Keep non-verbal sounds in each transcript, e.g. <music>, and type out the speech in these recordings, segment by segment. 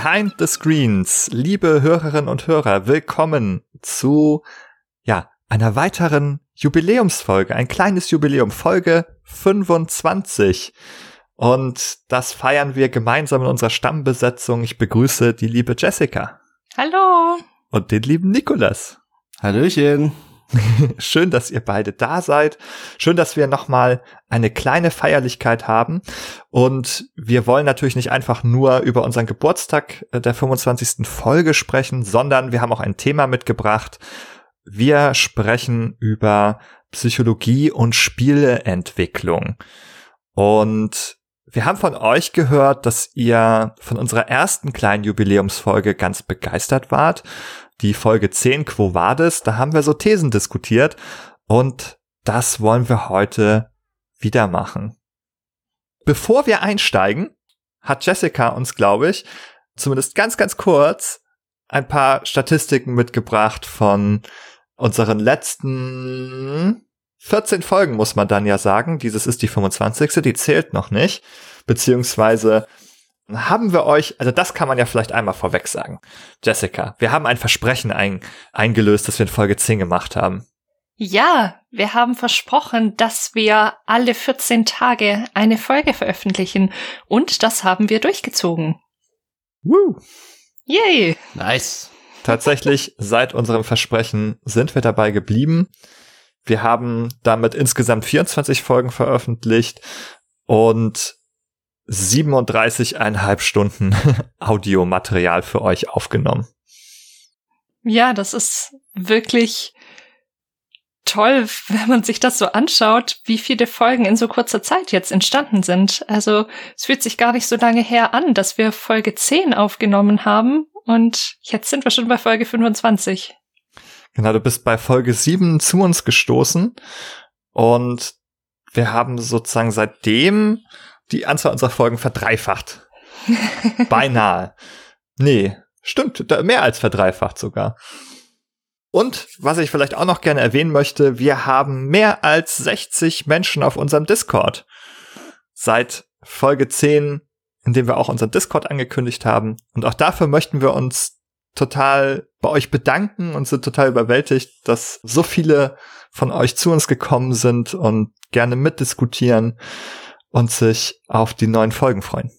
Behind the Screens, liebe Hörerinnen und Hörer, willkommen zu, ja, einer weiteren Jubiläumsfolge, ein kleines Jubiläum, Folge 25. Und das feiern wir gemeinsam in unserer Stammbesetzung. Ich begrüße die liebe Jessica. Hallo. Und den lieben Nikolas. Hallöchen. <laughs> Schön, dass ihr beide da seid. Schön, dass wir nochmal eine kleine Feierlichkeit haben. Und wir wollen natürlich nicht einfach nur über unseren Geburtstag äh, der 25. Folge sprechen, sondern wir haben auch ein Thema mitgebracht. Wir sprechen über Psychologie und Spieleentwicklung. Und wir haben von euch gehört, dass ihr von unserer ersten kleinen Jubiläumsfolge ganz begeistert wart die Folge 10 Quo Vadis, da haben wir so Thesen diskutiert und das wollen wir heute wieder machen. Bevor wir einsteigen, hat Jessica uns, glaube ich, zumindest ganz, ganz kurz ein paar Statistiken mitgebracht von unseren letzten 14 Folgen, muss man dann ja sagen. Dieses ist die 25. Die zählt noch nicht. Beziehungsweise haben wir euch, also das kann man ja vielleicht einmal vorweg sagen. Jessica, wir haben ein Versprechen ein, eingelöst, das wir in Folge 10 gemacht haben. Ja, wir haben versprochen, dass wir alle 14 Tage eine Folge veröffentlichen und das haben wir durchgezogen. Woo! Yay! Nice. Tatsächlich, <laughs> seit unserem Versprechen sind wir dabei geblieben. Wir haben damit insgesamt 24 Folgen veröffentlicht und 37,5 Stunden <laughs> Audiomaterial für euch aufgenommen. Ja, das ist wirklich toll, wenn man sich das so anschaut, wie viele Folgen in so kurzer Zeit jetzt entstanden sind. Also es fühlt sich gar nicht so lange her an, dass wir Folge 10 aufgenommen haben und jetzt sind wir schon bei Folge 25. Genau, du bist bei Folge 7 zu uns gestoßen und wir haben sozusagen seitdem die Anzahl unserer Folgen verdreifacht. <laughs> Beinahe. Nee, stimmt, mehr als verdreifacht sogar. Und was ich vielleicht auch noch gerne erwähnen möchte, wir haben mehr als 60 Menschen auf unserem Discord. Seit Folge 10, in dem wir auch unseren Discord angekündigt haben. Und auch dafür möchten wir uns total bei euch bedanken und sind total überwältigt, dass so viele von euch zu uns gekommen sind und gerne mitdiskutieren und sich auf die neuen Folgen freuen.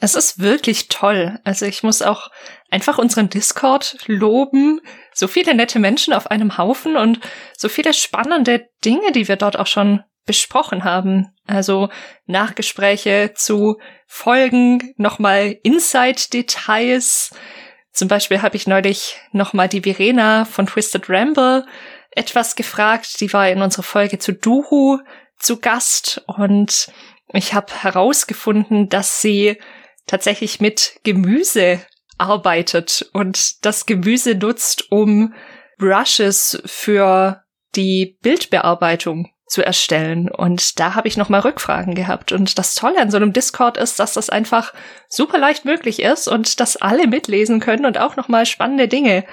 Es ist wirklich toll. Also ich muss auch einfach unseren Discord loben. So viele nette Menschen auf einem Haufen und so viele spannende Dinge, die wir dort auch schon besprochen haben. Also Nachgespräche zu Folgen, nochmal Inside-Details. Zum Beispiel habe ich neulich nochmal die Verena von Twisted Ramble etwas gefragt. Die war in unserer Folge zu Duhu zu Gast und ich habe herausgefunden, dass sie tatsächlich mit Gemüse arbeitet und das Gemüse nutzt, um Brushes für die Bildbearbeitung zu erstellen. Und da habe ich nochmal Rückfragen gehabt. Und das Tolle an so einem Discord ist, dass das einfach super leicht möglich ist und dass alle mitlesen können und auch nochmal spannende Dinge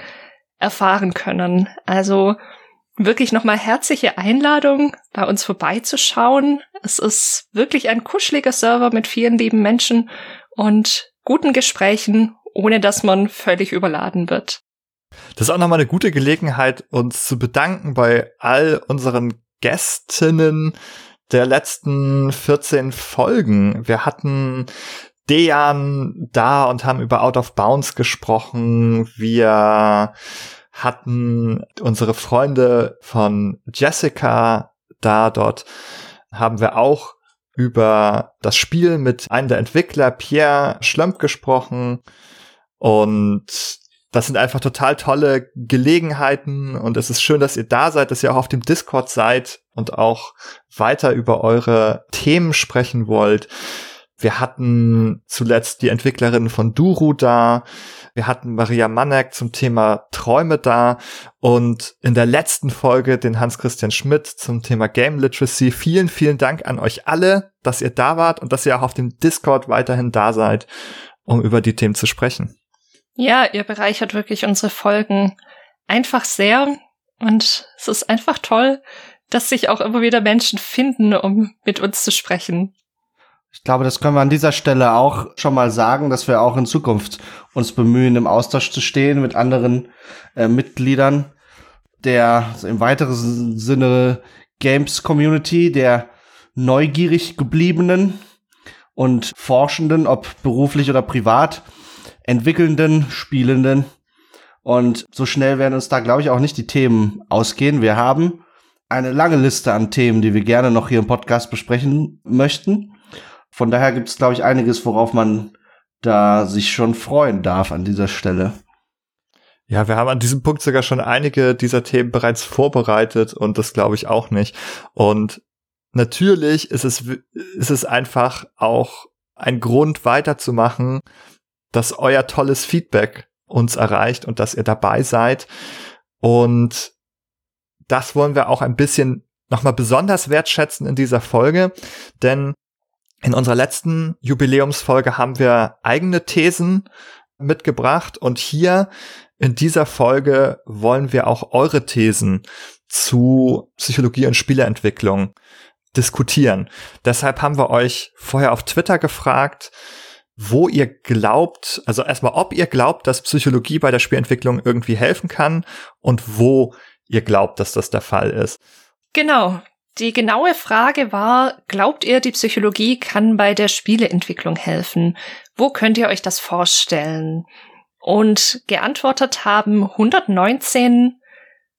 erfahren können. Also wirklich nochmal herzliche Einladung, bei uns vorbeizuschauen. Es ist wirklich ein kuscheliger Server mit vielen lieben Menschen und guten Gesprächen, ohne dass man völlig überladen wird. Das ist auch nochmal eine gute Gelegenheit, uns zu bedanken bei all unseren Gästinnen der letzten 14 Folgen. Wir hatten Dejan da und haben über Out of Bounds gesprochen. Wir hatten unsere Freunde von Jessica da. Dort haben wir auch über das Spiel mit einem der Entwickler, Pierre Schlömp, gesprochen. Und das sind einfach total tolle Gelegenheiten und es ist schön, dass ihr da seid, dass ihr auch auf dem Discord seid und auch weiter über eure Themen sprechen wollt. Wir hatten zuletzt die Entwicklerin von Duru da. Wir hatten Maria Mannek zum Thema Träume da und in der letzten Folge den Hans-Christian Schmidt zum Thema Game Literacy. Vielen, vielen Dank an euch alle, dass ihr da wart und dass ihr auch auf dem Discord weiterhin da seid, um über die Themen zu sprechen. Ja, ihr bereichert wirklich unsere Folgen einfach sehr und es ist einfach toll, dass sich auch immer wieder Menschen finden, um mit uns zu sprechen. Ich glaube, das können wir an dieser Stelle auch schon mal sagen, dass wir auch in Zukunft uns bemühen, im Austausch zu stehen mit anderen äh, Mitgliedern der im weiteren Sinne Games Community, der neugierig gebliebenen und Forschenden, ob beruflich oder privat, entwickelnden, Spielenden. Und so schnell werden uns da, glaube ich, auch nicht die Themen ausgehen. Wir haben eine lange Liste an Themen, die wir gerne noch hier im Podcast besprechen möchten. Von daher gibt es, glaube ich, einiges, worauf man da sich schon freuen darf an dieser Stelle. Ja, wir haben an diesem Punkt sogar schon einige dieser Themen bereits vorbereitet und das glaube ich auch nicht. Und natürlich ist es, ist es einfach auch ein Grund weiterzumachen, dass euer tolles Feedback uns erreicht und dass ihr dabei seid. Und das wollen wir auch ein bisschen nochmal besonders wertschätzen in dieser Folge, denn in unserer letzten Jubiläumsfolge haben wir eigene Thesen mitgebracht und hier in dieser Folge wollen wir auch eure Thesen zu Psychologie und Spieleentwicklung diskutieren. Deshalb haben wir euch vorher auf Twitter gefragt, wo ihr glaubt, also erstmal, ob ihr glaubt, dass Psychologie bei der Spielentwicklung irgendwie helfen kann und wo ihr glaubt, dass das der Fall ist. Genau. Die genaue Frage war, glaubt ihr, die Psychologie kann bei der Spieleentwicklung helfen? Wo könnt ihr euch das vorstellen? Und geantwortet haben 119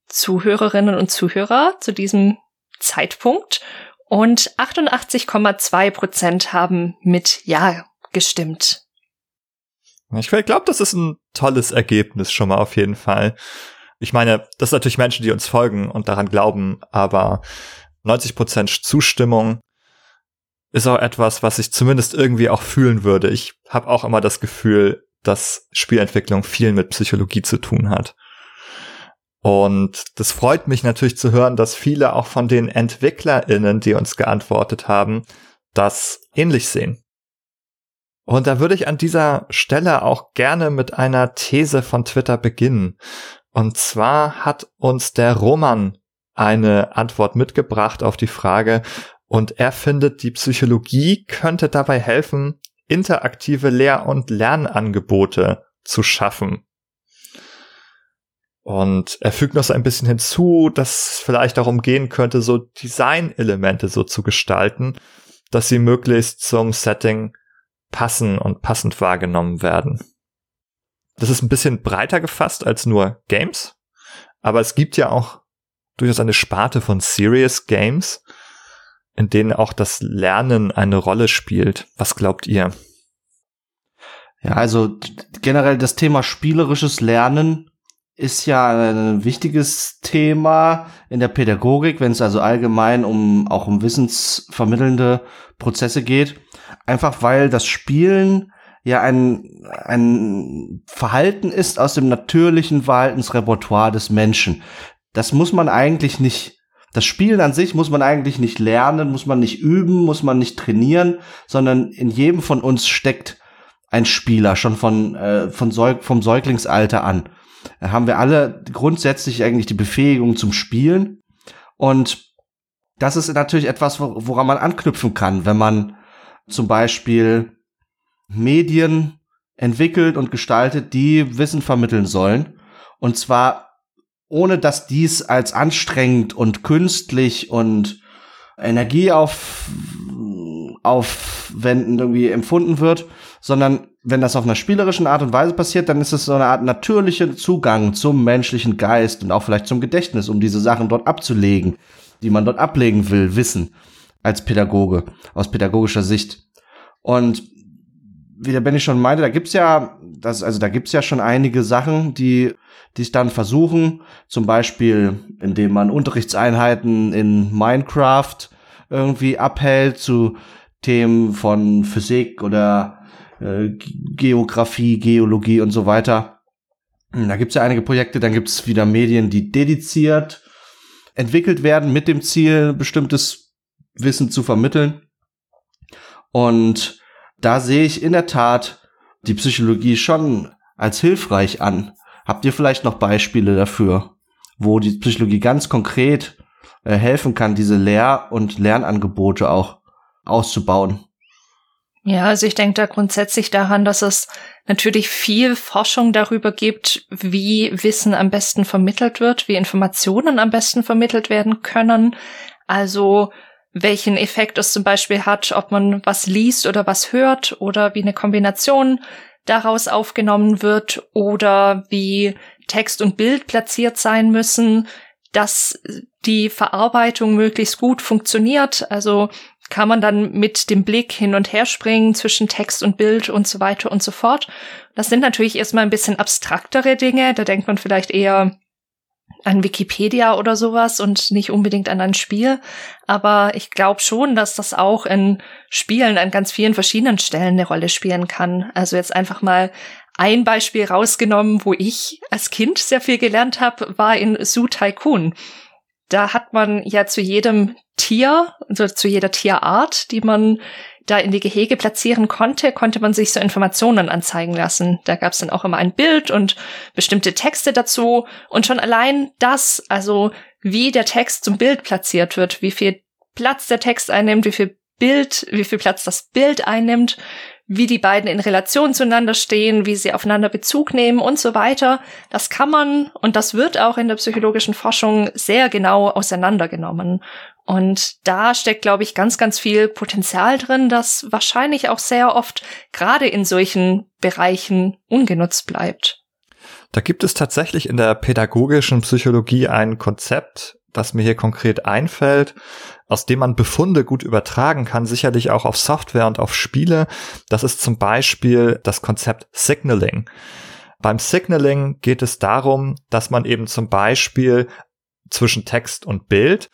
Zuhörerinnen und Zuhörer zu diesem Zeitpunkt und 88,2 Prozent haben mit Ja gestimmt. Ich glaube, das ist ein tolles Ergebnis schon mal auf jeden Fall. Ich meine, das sind natürlich Menschen, die uns folgen und daran glauben, aber 90 Prozent Zustimmung ist auch etwas, was ich zumindest irgendwie auch fühlen würde. Ich habe auch immer das Gefühl, dass Spielentwicklung viel mit Psychologie zu tun hat. Und das freut mich natürlich zu hören, dass viele auch von den EntwicklerInnen, die uns geantwortet haben, das ähnlich sehen. Und da würde ich an dieser Stelle auch gerne mit einer These von Twitter beginnen. Und zwar hat uns der Roman eine Antwort mitgebracht auf die Frage, und er findet, die Psychologie könnte dabei helfen, interaktive Lehr- und Lernangebote zu schaffen. Und er fügt noch so ein bisschen hinzu, dass es vielleicht darum gehen könnte, so Designelemente so zu gestalten, dass sie möglichst zum Setting passen und passend wahrgenommen werden. Das ist ein bisschen breiter gefasst als nur Games, aber es gibt ja auch durchaus eine Sparte von Serious Games, in denen auch das Lernen eine Rolle spielt. Was glaubt ihr? Ja, also generell das Thema spielerisches Lernen ist ja ein wichtiges Thema in der Pädagogik, wenn es also allgemein um auch um wissensvermittelnde Prozesse geht. Einfach weil das Spielen ja ein, ein Verhalten ist aus dem natürlichen Verhaltensrepertoire des Menschen. Das muss man eigentlich nicht das Spielen an sich muss man eigentlich nicht lernen, muss man nicht üben, muss man nicht trainieren, sondern in jedem von uns steckt ein Spieler, schon von, äh, von Säug vom Säuglingsalter an. Da haben wir alle grundsätzlich eigentlich die Befähigung zum Spielen. Und das ist natürlich etwas, woran man anknüpfen kann, wenn man zum Beispiel Medien entwickelt und gestaltet, die Wissen vermitteln sollen. Und zwar ohne dass dies als anstrengend und künstlich und Energie auf, aufwenden irgendwie empfunden wird, sondern wenn das auf einer spielerischen Art und Weise passiert, dann ist es so eine Art natürlicher Zugang zum menschlichen Geist und auch vielleicht zum Gedächtnis, um diese Sachen dort abzulegen, die man dort ablegen will, Wissen als Pädagoge, aus pädagogischer Sicht. Und wie der Benny schon meinte, da gibt's ja, das, also da gibt's ja schon einige Sachen, die die es dann versuchen, zum Beispiel, indem man Unterrichtseinheiten in Minecraft irgendwie abhält zu Themen von Physik oder äh, Geografie, Geologie und so weiter. Da gibt's ja einige Projekte, dann gibt's wieder Medien, die dediziert entwickelt werden mit dem Ziel, bestimmtes Wissen zu vermitteln. Und da sehe ich in der Tat die Psychologie schon als hilfreich an. Habt ihr vielleicht noch Beispiele dafür, wo die Psychologie ganz konkret äh, helfen kann, diese Lehr- und Lernangebote auch auszubauen? Ja, also ich denke da grundsätzlich daran, dass es natürlich viel Forschung darüber gibt, wie Wissen am besten vermittelt wird, wie Informationen am besten vermittelt werden können. Also welchen Effekt es zum Beispiel hat, ob man was liest oder was hört oder wie eine Kombination daraus aufgenommen wird oder wie Text und Bild platziert sein müssen, dass die Verarbeitung möglichst gut funktioniert. Also kann man dann mit dem Blick hin und her springen zwischen Text und Bild und so weiter und so fort. Das sind natürlich erstmal ein bisschen abstraktere Dinge. Da denkt man vielleicht eher an Wikipedia oder sowas und nicht unbedingt an ein Spiel. Aber ich glaube schon, dass das auch in Spielen an ganz vielen verschiedenen Stellen eine Rolle spielen kann. Also jetzt einfach mal ein Beispiel rausgenommen, wo ich als Kind sehr viel gelernt habe, war in Zoo Tycoon. Da hat man ja zu jedem Tier, also zu jeder Tierart, die man da in die Gehege platzieren konnte, konnte man sich so Informationen anzeigen lassen. Da gab es dann auch immer ein Bild und bestimmte Texte dazu. Und schon allein das, also wie der Text zum Bild platziert wird, wie viel Platz der Text einnimmt, wie viel Bild, wie viel Platz das Bild einnimmt, wie die beiden in Relation zueinander stehen, wie sie aufeinander Bezug nehmen und so weiter. Das kann man und das wird auch in der psychologischen Forschung sehr genau auseinandergenommen. Und da steckt, glaube ich, ganz, ganz viel Potenzial drin, das wahrscheinlich auch sehr oft gerade in solchen Bereichen ungenutzt bleibt. Da gibt es tatsächlich in der pädagogischen Psychologie ein Konzept, das mir hier konkret einfällt, aus dem man Befunde gut übertragen kann, sicherlich auch auf Software und auf Spiele. Das ist zum Beispiel das Konzept Signaling. Beim Signaling geht es darum, dass man eben zum Beispiel zwischen Text und Bild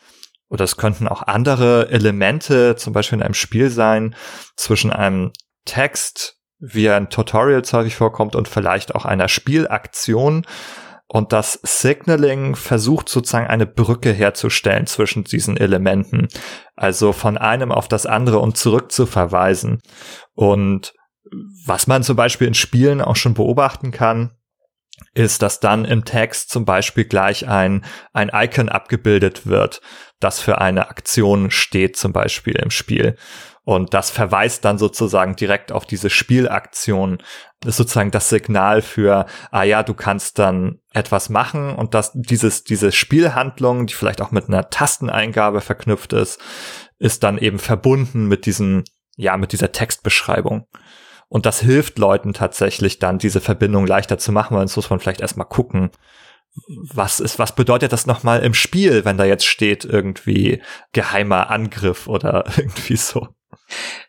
oder es könnten auch andere Elemente, zum Beispiel in einem Spiel sein, zwischen einem Text, wie er in Tutorials häufig vorkommt, und vielleicht auch einer Spielaktion. Und das Signaling versucht sozusagen eine Brücke herzustellen zwischen diesen Elementen. Also von einem auf das andere und zurück zu verweisen. Und was man zum Beispiel in Spielen auch schon beobachten kann, ist, dass dann im Text zum Beispiel gleich ein, ein Icon abgebildet wird, das für eine Aktion steht, zum Beispiel im Spiel. Und das verweist dann sozusagen direkt auf diese Spielaktion. Das ist sozusagen das Signal für, ah ja, du kannst dann etwas machen und dass dieses, diese Spielhandlung, die vielleicht auch mit einer Tasteneingabe verknüpft ist, ist dann eben verbunden mit diesem, ja, mit dieser Textbeschreibung. Und das hilft Leuten tatsächlich dann, diese Verbindung leichter zu machen, weil sonst muss man vielleicht erstmal gucken, was ist, was bedeutet das nochmal im Spiel, wenn da jetzt steht irgendwie geheimer Angriff oder <laughs> irgendwie so.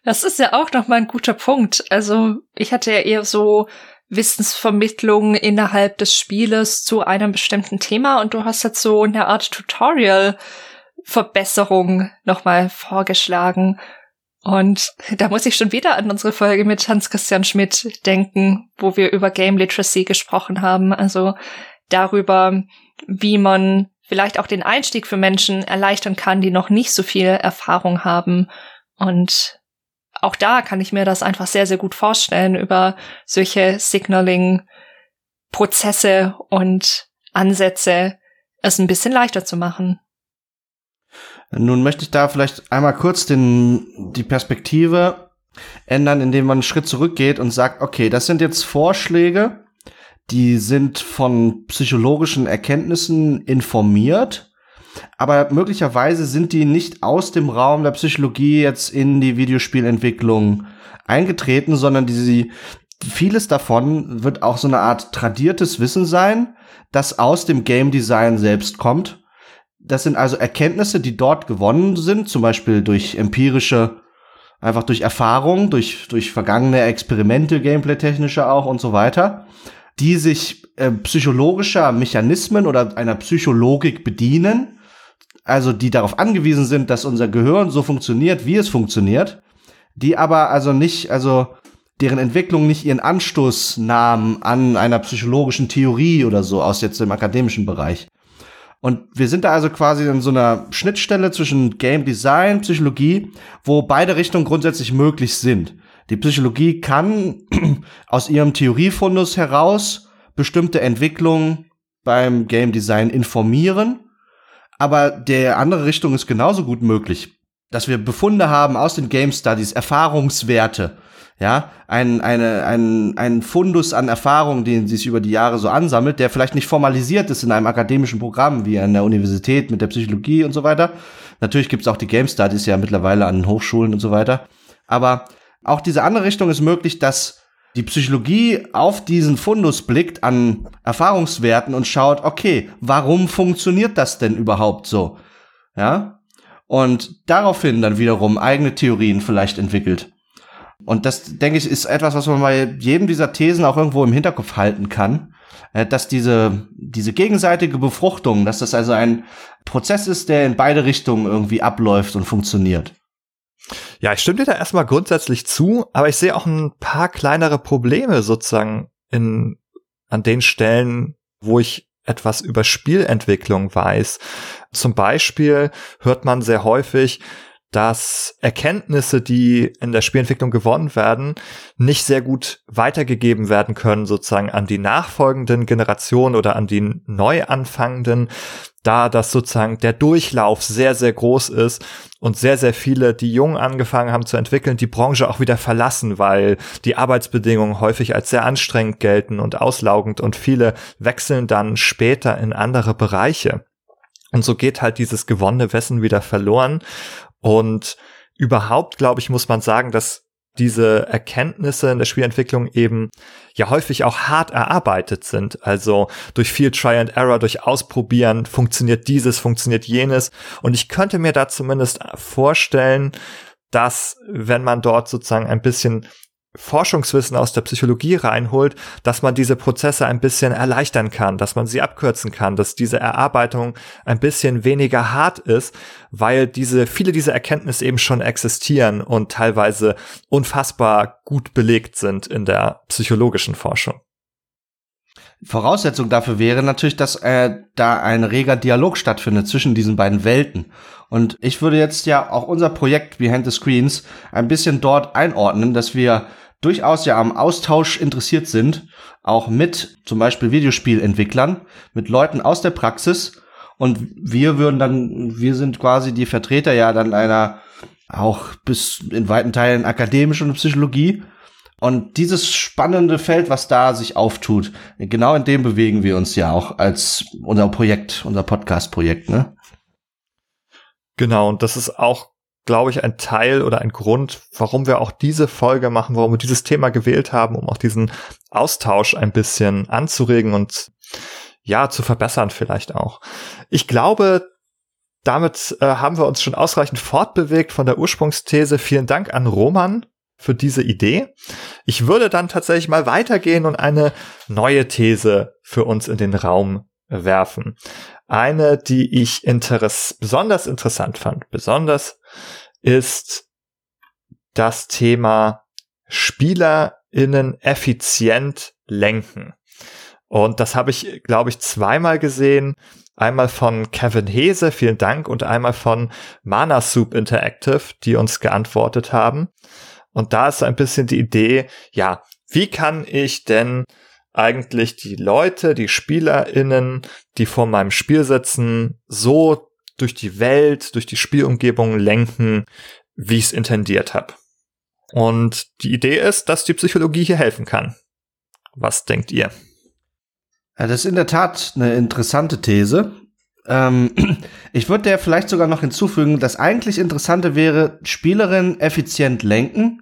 Das ist ja auch nochmal ein guter Punkt. Also ich hatte ja eher so Wissensvermittlung innerhalb des Spieles zu einem bestimmten Thema und du hast jetzt so eine Art Tutorial Verbesserung nochmal vorgeschlagen. Und da muss ich schon wieder an unsere Folge mit Hans-Christian Schmidt denken, wo wir über Game Literacy gesprochen haben. Also darüber, wie man vielleicht auch den Einstieg für Menschen erleichtern kann, die noch nicht so viel Erfahrung haben. Und auch da kann ich mir das einfach sehr, sehr gut vorstellen, über solche Signaling-Prozesse und Ansätze es ein bisschen leichter zu machen. Nun möchte ich da vielleicht einmal kurz den, die Perspektive ändern, indem man einen Schritt zurückgeht und sagt, okay, das sind jetzt Vorschläge, die sind von psychologischen Erkenntnissen informiert, aber möglicherweise sind die nicht aus dem Raum der Psychologie jetzt in die Videospielentwicklung eingetreten, sondern die, vieles davon wird auch so eine Art tradiertes Wissen sein, das aus dem Game Design selbst kommt das sind also Erkenntnisse, die dort gewonnen sind, zum Beispiel durch empirische, einfach durch Erfahrung, durch, durch vergangene Experimente, gameplay-technische auch und so weiter, die sich äh, psychologischer Mechanismen oder einer Psychologik bedienen, also die darauf angewiesen sind, dass unser Gehirn so funktioniert, wie es funktioniert, die aber also nicht, also deren Entwicklung nicht ihren Anstoß nahmen an einer psychologischen Theorie oder so aus jetzt dem akademischen Bereich. Und wir sind da also quasi in so einer Schnittstelle zwischen Game Design, Psychologie, wo beide Richtungen grundsätzlich möglich sind. Die Psychologie kann <clears throat> aus ihrem Theoriefundus heraus bestimmte Entwicklungen beim Game Design informieren, aber der andere Richtung ist genauso gut möglich. dass wir Befunde haben aus den Game Studies, Erfahrungswerte, ja, ein, eine, ein, ein Fundus an Erfahrungen, den sich über die Jahre so ansammelt, der vielleicht nicht formalisiert ist in einem akademischen Programm wie an der Universität mit der Psychologie und so weiter. Natürlich gibt's auch die Game Studies ja mittlerweile an Hochschulen und so weiter. Aber auch diese andere Richtung ist möglich, dass die Psychologie auf diesen Fundus blickt an Erfahrungswerten und schaut, okay, warum funktioniert das denn überhaupt so? Ja? Und daraufhin dann wiederum eigene Theorien vielleicht entwickelt. Und das, denke ich, ist etwas, was man bei jedem dieser Thesen auch irgendwo im Hinterkopf halten kann, äh, dass diese, diese gegenseitige Befruchtung, dass das also ein Prozess ist, der in beide Richtungen irgendwie abläuft und funktioniert. Ja, ich stimme dir da erstmal grundsätzlich zu, aber ich sehe auch ein paar kleinere Probleme sozusagen in, an den Stellen, wo ich etwas über Spielentwicklung weiß. Zum Beispiel hört man sehr häufig, dass Erkenntnisse, die in der Spielentwicklung gewonnen werden, nicht sehr gut weitergegeben werden können, sozusagen an die nachfolgenden Generationen oder an die neu anfangenden, da das sozusagen der Durchlauf sehr, sehr groß ist und sehr, sehr viele, die jung angefangen haben zu entwickeln, die Branche auch wieder verlassen, weil die Arbeitsbedingungen häufig als sehr anstrengend gelten und auslaugend und viele wechseln dann später in andere Bereiche. Und so geht halt dieses gewonnene Wissen wieder verloren. Und überhaupt, glaube ich, muss man sagen, dass diese Erkenntnisse in der Spielentwicklung eben ja häufig auch hart erarbeitet sind. Also durch viel Try and Error, durch Ausprobieren funktioniert dieses, funktioniert jenes. Und ich könnte mir da zumindest vorstellen, dass wenn man dort sozusagen ein bisschen Forschungswissen aus der Psychologie reinholt, dass man diese Prozesse ein bisschen erleichtern kann, dass man sie abkürzen kann, dass diese Erarbeitung ein bisschen weniger hart ist, weil diese, viele dieser Erkenntnisse eben schon existieren und teilweise unfassbar gut belegt sind in der psychologischen Forschung. Voraussetzung dafür wäre natürlich, dass äh, da ein reger Dialog stattfindet zwischen diesen beiden Welten. Und ich würde jetzt ja auch unser Projekt Behind the Screens ein bisschen dort einordnen, dass wir durchaus ja am Austausch interessiert sind, auch mit zum Beispiel Videospielentwicklern, mit Leuten aus der Praxis. Und wir würden dann, wir sind quasi die Vertreter ja dann einer auch bis in weiten Teilen akademischen Psychologie. Und dieses spannende Feld, was da sich auftut, genau in dem bewegen wir uns ja auch als unser Projekt, unser Podcast-Projekt, ne? Genau, und das ist auch glaube ich, ein Teil oder ein Grund, warum wir auch diese Folge machen, warum wir dieses Thema gewählt haben, um auch diesen Austausch ein bisschen anzuregen und ja, zu verbessern vielleicht auch. Ich glaube, damit äh, haben wir uns schon ausreichend fortbewegt von der Ursprungsthese. Vielen Dank an Roman für diese Idee. Ich würde dann tatsächlich mal weitergehen und eine neue These für uns in den Raum werfen. Eine, die ich interess besonders interessant fand, besonders ist das Thema SpielerInnen effizient lenken. Und das habe ich, glaube ich, zweimal gesehen. Einmal von Kevin Hese, vielen Dank, und einmal von Mana Soup Interactive, die uns geantwortet haben. Und da ist ein bisschen die Idee, ja, wie kann ich denn eigentlich die Leute, die SpielerInnen, die vor meinem Spiel sitzen, so durch die Welt, durch die Spielumgebung lenken, wie ich es intendiert habe. Und die Idee ist, dass die Psychologie hier helfen kann. Was denkt ihr? Ja, das ist in der Tat eine interessante These. Ähm, <clears throat> ich würde der vielleicht sogar noch hinzufügen, das eigentlich Interessante wäre, Spielerinnen effizient lenken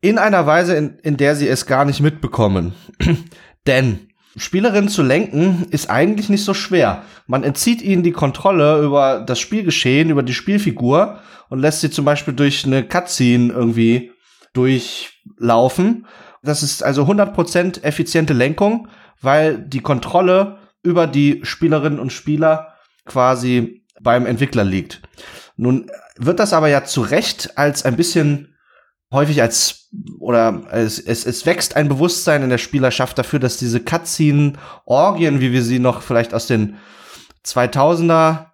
in einer Weise, in, in der sie es gar nicht mitbekommen. <clears throat> Denn Spielerinnen zu lenken ist eigentlich nicht so schwer. Man entzieht ihnen die Kontrolle über das Spielgeschehen, über die Spielfigur und lässt sie zum Beispiel durch eine Cutscene irgendwie durchlaufen. Das ist also 100% effiziente Lenkung, weil die Kontrolle über die Spielerinnen und Spieler quasi beim Entwickler liegt. Nun wird das aber ja zu Recht als ein bisschen häufig als oder es, es, es wächst ein Bewusstsein in der Spielerschaft dafür, dass diese Cutscene-Orgien, wie wir sie noch vielleicht aus den 2000er,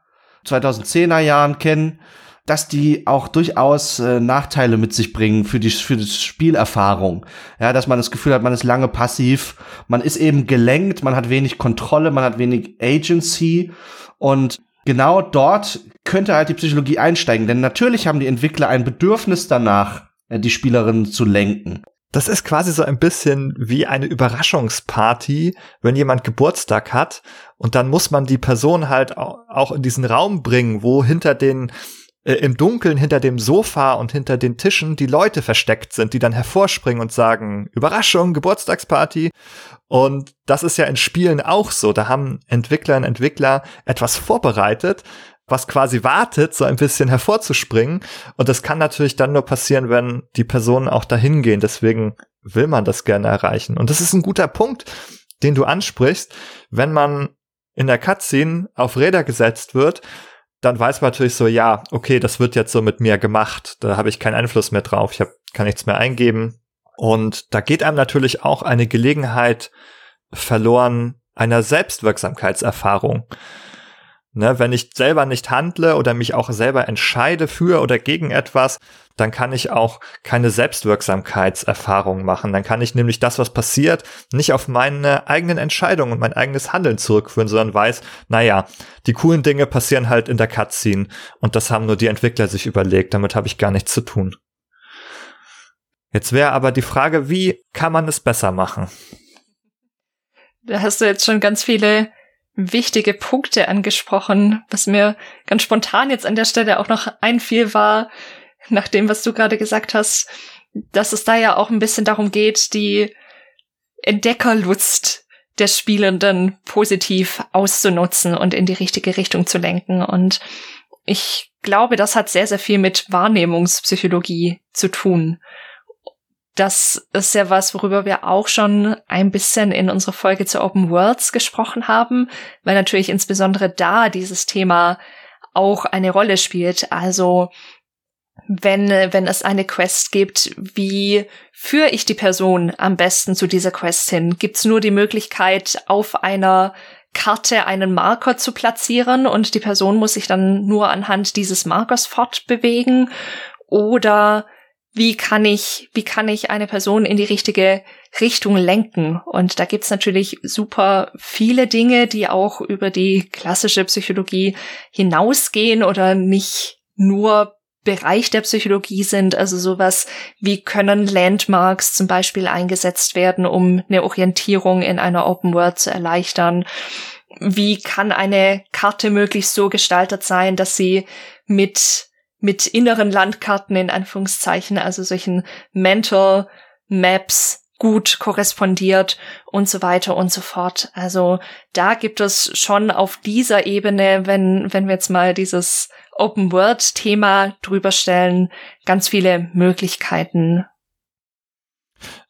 2010er Jahren kennen, dass die auch durchaus äh, Nachteile mit sich bringen für die für die Spielerfahrung. Ja, dass man das Gefühl hat, man ist lange passiv, man ist eben gelenkt, man hat wenig Kontrolle, man hat wenig Agency und genau dort könnte halt die Psychologie einsteigen, denn natürlich haben die Entwickler ein Bedürfnis danach, die Spielerinnen zu lenken. Das ist quasi so ein bisschen wie eine Überraschungsparty, wenn jemand Geburtstag hat und dann muss man die Person halt auch in diesen Raum bringen, wo hinter den äh, im Dunkeln hinter dem Sofa und hinter den Tischen die Leute versteckt sind, die dann hervorspringen und sagen, Überraschung, Geburtstagsparty. Und das ist ja in Spielen auch so. Da haben Entwickler und Entwickler etwas vorbereitet, was quasi wartet, so ein bisschen hervorzuspringen. Und das kann natürlich dann nur passieren, wenn die Personen auch dahin gehen. Deswegen will man das gerne erreichen. Und das ist ein guter Punkt, den du ansprichst. Wenn man in der Cutscene auf Räder gesetzt wird, dann weiß man natürlich so, ja, okay, das wird jetzt so mit mir gemacht. Da habe ich keinen Einfluss mehr drauf. Ich hab, kann nichts mehr eingeben. Und da geht einem natürlich auch eine Gelegenheit verloren einer Selbstwirksamkeitserfahrung. Ne, wenn ich selber nicht handle oder mich auch selber entscheide für oder gegen etwas, dann kann ich auch keine Selbstwirksamkeitserfahrung machen. Dann kann ich nämlich das, was passiert, nicht auf meine eigenen Entscheidungen und mein eigenes Handeln zurückführen, sondern weiß, naja, die coolen Dinge passieren halt in der Cutscene und das haben nur die Entwickler sich überlegt, damit habe ich gar nichts zu tun. Jetzt wäre aber die Frage, wie kann man es besser machen? Da hast du jetzt schon ganz viele wichtige Punkte angesprochen. Was mir ganz spontan jetzt an der Stelle auch noch einfiel, war, nach dem, was du gerade gesagt hast, dass es da ja auch ein bisschen darum geht, die Entdeckerlust der Spielenden positiv auszunutzen und in die richtige Richtung zu lenken. Und ich glaube, das hat sehr, sehr viel mit Wahrnehmungspsychologie zu tun das ist ja was, worüber wir auch schon ein bisschen in unserer Folge zu Open Worlds gesprochen haben, weil natürlich insbesondere da dieses Thema auch eine Rolle spielt. Also wenn, wenn es eine Quest gibt, wie führe ich die Person am besten zu dieser Quest hin? Gibt's nur die Möglichkeit, auf einer Karte einen Marker zu platzieren und die Person muss sich dann nur anhand dieses Markers fortbewegen? Oder wie kann ich, wie kann ich eine Person in die richtige Richtung lenken? Und da gibt's natürlich super viele Dinge, die auch über die klassische Psychologie hinausgehen oder nicht nur Bereich der Psychologie sind, also sowas wie können Landmarks zum Beispiel eingesetzt werden, um eine Orientierung in einer Open World zu erleichtern. Wie kann eine Karte möglichst so gestaltet sein, dass sie mit mit inneren Landkarten in Anführungszeichen, also solchen Mental Maps gut korrespondiert und so weiter und so fort. Also da gibt es schon auf dieser Ebene, wenn, wenn wir jetzt mal dieses Open World Thema drüber stellen, ganz viele Möglichkeiten,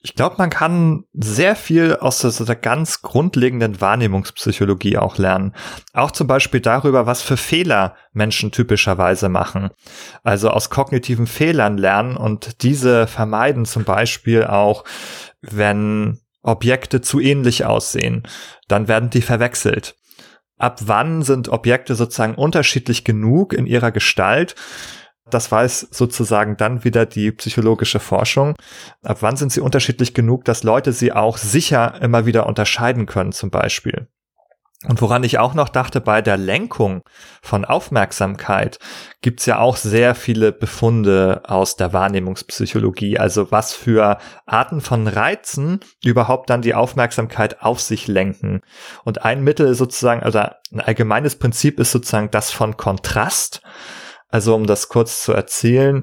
ich glaube, man kann sehr viel aus der, der, ganz grundlegenden Wahrnehmungspsychologie auch lernen. Auch zum Beispiel darüber, was für Fehler Menschen typischerweise machen. Also aus kognitiven Fehlern lernen und diese vermeiden zum Beispiel auch, wenn Objekte zu ähnlich aussehen. Dann werden die verwechselt. Ab wann sind Objekte sozusagen unterschiedlich genug in ihrer Gestalt, das weiß sozusagen dann wieder die psychologische Forschung. Ab wann sind sie unterschiedlich genug, dass Leute sie auch sicher immer wieder unterscheiden können, zum Beispiel. Und woran ich auch noch dachte, bei der Lenkung von Aufmerksamkeit gibt's ja auch sehr viele Befunde aus der Wahrnehmungspsychologie. Also was für Arten von Reizen überhaupt dann die Aufmerksamkeit auf sich lenken. Und ein Mittel sozusagen, also ein allgemeines Prinzip ist sozusagen das von Kontrast. Also um das kurz zu erzählen,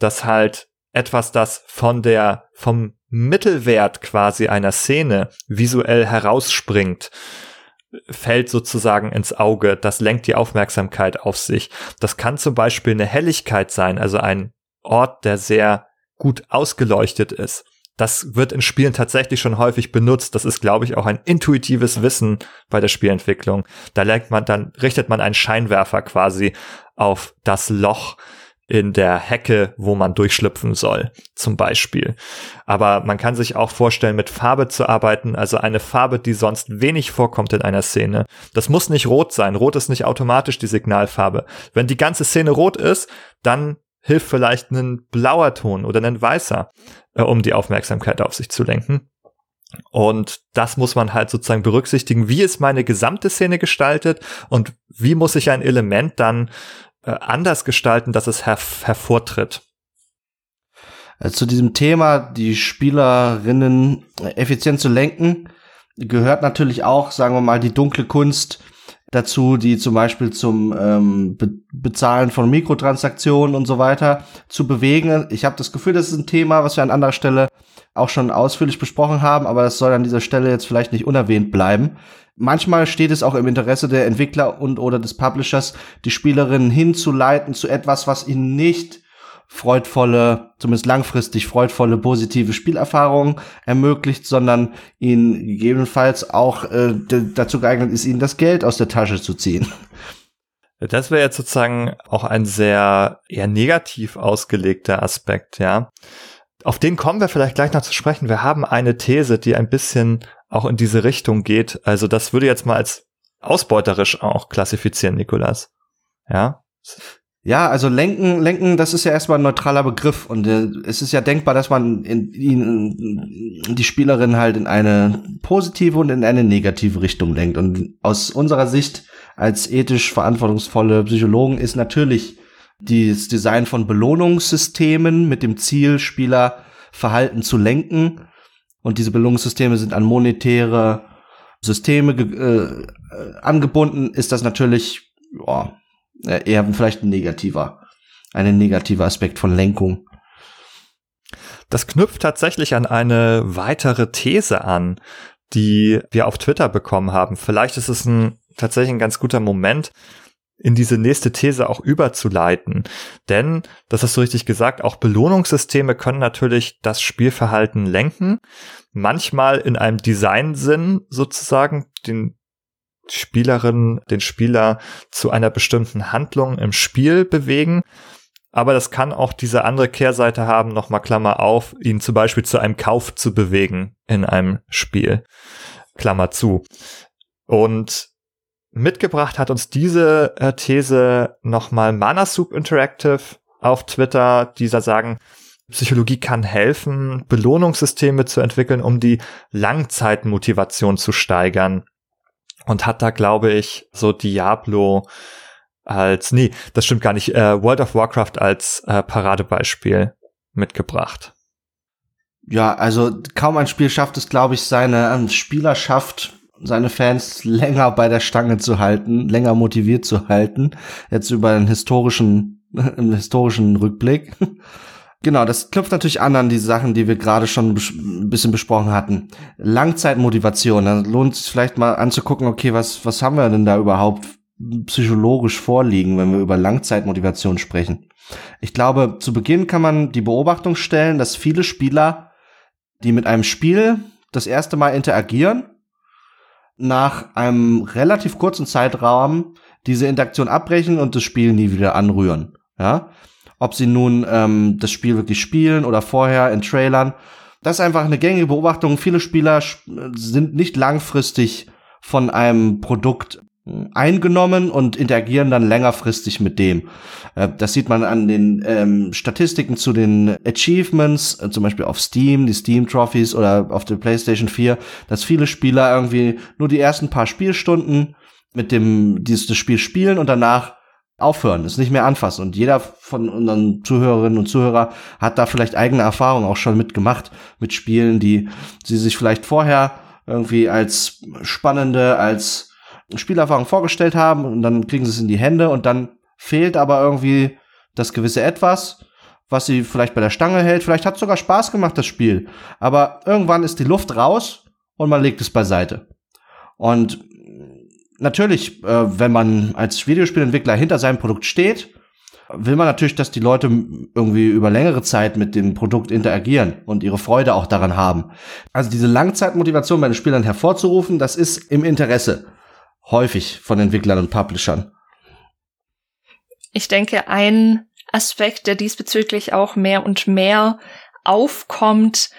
dass halt etwas, das von der, vom Mittelwert quasi einer Szene visuell herausspringt, fällt sozusagen ins Auge, das lenkt die Aufmerksamkeit auf sich. Das kann zum Beispiel eine Helligkeit sein, also ein Ort, der sehr gut ausgeleuchtet ist. Das wird in Spielen tatsächlich schon häufig benutzt. Das ist, glaube ich, auch ein intuitives Wissen bei der Spielentwicklung. Da lenkt man, dann richtet man einen Scheinwerfer quasi auf das Loch in der Hecke, wo man durchschlüpfen soll, zum Beispiel. Aber man kann sich auch vorstellen, mit Farbe zu arbeiten, also eine Farbe, die sonst wenig vorkommt in einer Szene. Das muss nicht rot sein. Rot ist nicht automatisch die Signalfarbe. Wenn die ganze Szene rot ist, dann hilft vielleicht ein blauer Ton oder ein weißer, äh, um die Aufmerksamkeit auf sich zu lenken. Und das muss man halt sozusagen berücksichtigen. Wie ist meine gesamte Szene gestaltet und wie muss ich ein Element dann äh, anders gestalten, dass es her hervortritt. Äh, zu diesem Thema, die Spielerinnen effizient zu lenken, gehört natürlich auch, sagen wir mal, die dunkle Kunst dazu, die zum Beispiel zum ähm, Be Bezahlen von Mikrotransaktionen und so weiter zu bewegen. Ich habe das Gefühl, das ist ein Thema, was wir an anderer Stelle auch schon ausführlich besprochen haben, aber das soll an dieser Stelle jetzt vielleicht nicht unerwähnt bleiben. Manchmal steht es auch im Interesse der Entwickler und oder des Publishers, die Spielerinnen hinzuleiten zu etwas, was ihnen nicht freudvolle, zumindest langfristig freudvolle, positive Spielerfahrungen ermöglicht, sondern ihnen gegebenenfalls auch äh, dazu geeignet ist, ihnen das Geld aus der Tasche zu ziehen. Das wäre jetzt sozusagen auch ein sehr eher negativ ausgelegter Aspekt, ja. Auf den kommen wir vielleicht gleich noch zu sprechen. Wir haben eine These, die ein bisschen auch in diese Richtung geht. Also das würde jetzt mal als ausbeuterisch auch klassifizieren, Nikolas. Ja. Ja, also lenken, lenken, das ist ja erstmal ein neutraler Begriff und äh, es ist ja denkbar, dass man in, in, die Spielerin halt in eine positive und in eine negative Richtung lenkt. Und aus unserer Sicht als ethisch verantwortungsvolle Psychologen ist natürlich das Design von Belohnungssystemen mit dem Ziel, Spielerverhalten zu lenken. Und diese Belohnungssysteme sind an monetäre Systeme äh, angebunden, ist das natürlich ja, äh, eher vielleicht ein negativer, ein negativer Aspekt von Lenkung. Das knüpft tatsächlich an eine weitere These an, die wir auf Twitter bekommen haben. Vielleicht ist es ein tatsächlich ein ganz guter Moment, in diese nächste These auch überzuleiten. Denn, das hast du richtig gesagt, auch Belohnungssysteme können natürlich das Spielverhalten lenken. Manchmal in einem Designsinn sozusagen, den Spielerin, den Spieler zu einer bestimmten Handlung im Spiel bewegen. Aber das kann auch diese andere Kehrseite haben, nochmal Klammer auf, ihn zum Beispiel zu einem Kauf zu bewegen in einem Spiel. Klammer zu. Und mitgebracht hat uns diese äh, These nochmal Manasoup Interactive auf Twitter, dieser sagen, Psychologie kann helfen, Belohnungssysteme zu entwickeln, um die Langzeitmotivation zu steigern und hat da, glaube ich, so Diablo als, nee, das stimmt gar nicht, äh, World of Warcraft als äh, Paradebeispiel mitgebracht. Ja, also kaum ein Spiel schafft es, glaube ich, seine ähm, Spielerschaft, seine Fans länger bei der Stange zu halten, länger motiviert zu halten. Jetzt über einen historischen, <laughs> im historischen Rückblick. Genau, das knüpft natürlich an an die Sachen, die wir gerade schon ein bisschen besprochen hatten. Langzeitmotivation, da lohnt es vielleicht mal anzugucken, okay, was, was haben wir denn da überhaupt psychologisch vorliegen, wenn wir über Langzeitmotivation sprechen? Ich glaube, zu Beginn kann man die Beobachtung stellen, dass viele Spieler, die mit einem Spiel das erste Mal interagieren, nach einem relativ kurzen Zeitraum diese Interaktion abbrechen und das Spiel nie wieder anrühren. Ja, ob sie nun ähm, das Spiel wirklich spielen oder vorher in Trailern. Das ist einfach eine gängige Beobachtung. Viele Spieler sind nicht langfristig von einem Produkt hm, eingenommen und interagieren dann längerfristig mit dem. Äh, das sieht man an den ähm, Statistiken zu den Achievements, äh, zum Beispiel auf Steam, die Steam Trophies oder auf der PlayStation 4, dass viele Spieler irgendwie nur die ersten paar Spielstunden mit dem dieses Spiel spielen und danach aufhören, es nicht mehr anfassen. Und jeder von unseren Zuhörerinnen und Zuhörer hat da vielleicht eigene Erfahrungen auch schon mitgemacht mit Spielen, die sie sich vielleicht vorher irgendwie als spannende, als Spielerfahrung vorgestellt haben und dann kriegen sie es in die Hände und dann fehlt aber irgendwie das gewisse Etwas, was sie vielleicht bei der Stange hält. Vielleicht hat es sogar Spaß gemacht, das Spiel. Aber irgendwann ist die Luft raus und man legt es beiseite. Und natürlich, äh, wenn man als Videospielentwickler hinter seinem Produkt steht, will man natürlich, dass die Leute irgendwie über längere Zeit mit dem Produkt interagieren und ihre Freude auch daran haben. Also diese Langzeitmotivation bei den Spielern hervorzurufen, das ist im Interesse häufig von Entwicklern und Publishern. Ich denke, ein Aspekt, der diesbezüglich auch mehr und mehr aufkommt,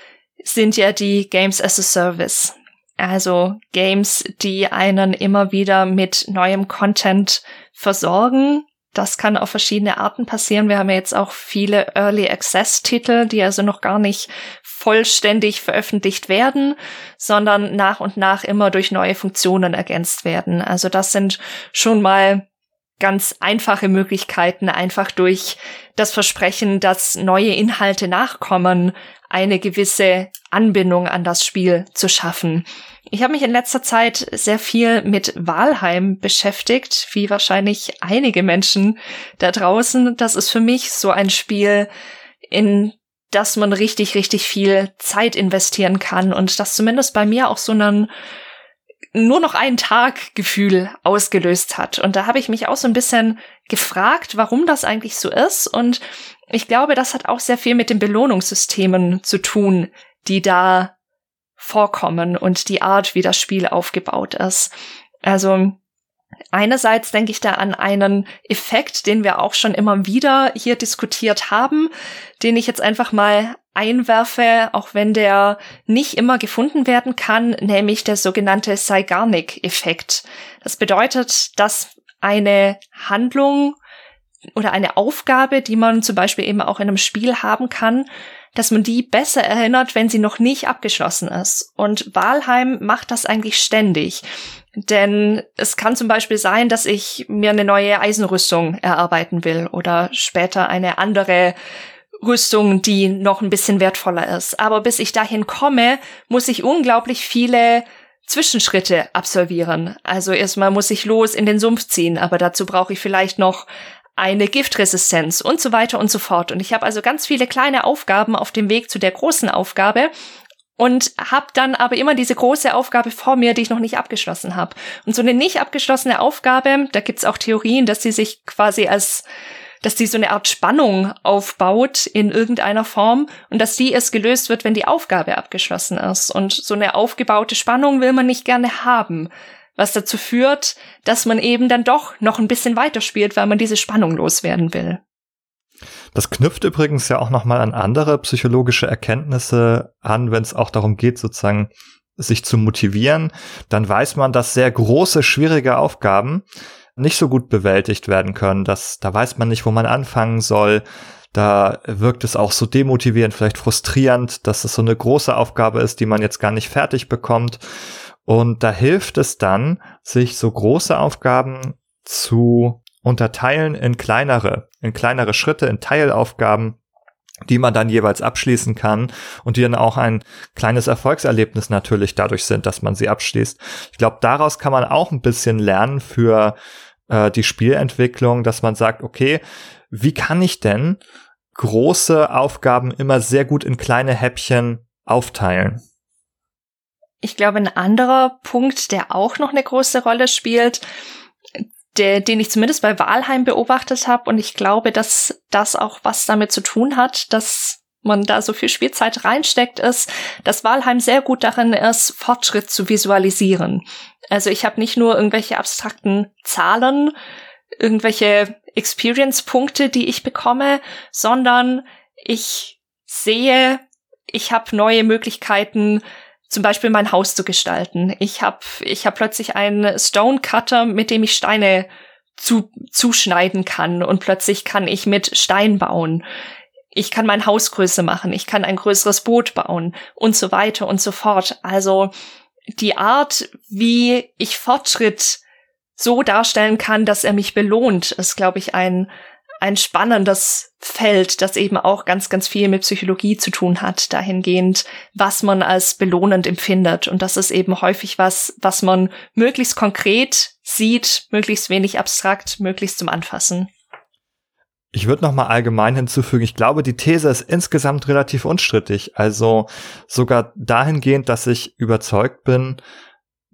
sind ja die Games as a Service. Also Games, die einen immer wieder mit neuem Content versorgen. Das kann auf verschiedene Arten passieren. Wir haben ja jetzt auch viele Early Access Titel, die also noch gar nicht vollständig veröffentlicht werden, sondern nach und nach immer durch neue Funktionen ergänzt werden. Also das sind schon mal ganz einfache Möglichkeiten, einfach durch das Versprechen, dass neue Inhalte nachkommen, eine gewisse Anbindung an das Spiel zu schaffen. Ich habe mich in letzter Zeit sehr viel mit Walheim beschäftigt, wie wahrscheinlich einige Menschen da draußen. Das ist für mich so ein Spiel, in das man richtig, richtig viel Zeit investieren kann und das zumindest bei mir auch so einen nur noch einen Tag Gefühl ausgelöst hat. Und da habe ich mich auch so ein bisschen gefragt, warum das eigentlich so ist. Und ich glaube, das hat auch sehr viel mit den Belohnungssystemen zu tun, die da vorkommen und die Art, wie das Spiel aufgebaut ist. Also Einerseits denke ich da an einen Effekt, den wir auch schon immer wieder hier diskutiert haben, den ich jetzt einfach mal einwerfe, auch wenn der nicht immer gefunden werden kann, nämlich der sogenannte Zeigarnik-Effekt. Das bedeutet, dass eine Handlung oder eine Aufgabe, die man zum Beispiel eben auch in einem Spiel haben kann, dass man die besser erinnert, wenn sie noch nicht abgeschlossen ist. Und Walheim macht das eigentlich ständig. Denn es kann zum Beispiel sein, dass ich mir eine neue Eisenrüstung erarbeiten will oder später eine andere Rüstung, die noch ein bisschen wertvoller ist. Aber bis ich dahin komme, muss ich unglaublich viele Zwischenschritte absolvieren. Also erstmal muss ich los in den Sumpf ziehen, aber dazu brauche ich vielleicht noch eine Giftresistenz und so weiter und so fort. Und ich habe also ganz viele kleine Aufgaben auf dem Weg zu der großen Aufgabe und habe dann aber immer diese große Aufgabe vor mir, die ich noch nicht abgeschlossen habe. Und so eine nicht abgeschlossene Aufgabe, da gibt's auch Theorien, dass sie sich quasi als dass die so eine Art Spannung aufbaut in irgendeiner Form und dass die erst gelöst wird, wenn die Aufgabe abgeschlossen ist. Und so eine aufgebaute Spannung will man nicht gerne haben was dazu führt, dass man eben dann doch noch ein bisschen weiterspielt, weil man diese Spannung loswerden will. Das knüpft übrigens ja auch nochmal an andere psychologische Erkenntnisse an, wenn es auch darum geht, sozusagen sich zu motivieren. Dann weiß man, dass sehr große, schwierige Aufgaben nicht so gut bewältigt werden können. Dass, da weiß man nicht, wo man anfangen soll. Da wirkt es auch so demotivierend, vielleicht frustrierend, dass es so eine große Aufgabe ist, die man jetzt gar nicht fertig bekommt. Und da hilft es dann, sich so große Aufgaben zu unterteilen in kleinere, in kleinere Schritte, in Teilaufgaben, die man dann jeweils abschließen kann und die dann auch ein kleines Erfolgserlebnis natürlich dadurch sind, dass man sie abschließt. Ich glaube, daraus kann man auch ein bisschen lernen für äh, die Spielentwicklung, dass man sagt, okay, wie kann ich denn große Aufgaben immer sehr gut in kleine Häppchen aufteilen? Ich glaube, ein anderer Punkt, der auch noch eine große Rolle spielt, der, den ich zumindest bei Walheim beobachtet habe, und ich glaube, dass das auch was damit zu tun hat, dass man da so viel Spielzeit reinsteckt, ist, dass Walheim sehr gut darin ist, Fortschritt zu visualisieren. Also ich habe nicht nur irgendwelche abstrakten Zahlen, irgendwelche Experience-Punkte, die ich bekomme, sondern ich sehe, ich habe neue Möglichkeiten, zum Beispiel mein Haus zu gestalten. Ich habe ich hab plötzlich einen Stone Cutter, mit dem ich Steine zu, zuschneiden kann und plötzlich kann ich mit Stein bauen. Ich kann mein Haus größer machen, ich kann ein größeres Boot bauen und so weiter und so fort. Also die Art, wie ich Fortschritt so darstellen kann, dass er mich belohnt, ist, glaube ich, ein, ein spannendes Feld, das eben auch ganz, ganz viel mit Psychologie zu tun hat, dahingehend, was man als belohnend empfindet. Und das ist eben häufig was, was man möglichst konkret sieht, möglichst wenig abstrakt, möglichst zum Anfassen. Ich würde noch mal allgemein hinzufügen, ich glaube, die These ist insgesamt relativ unstrittig. Also sogar dahingehend, dass ich überzeugt bin,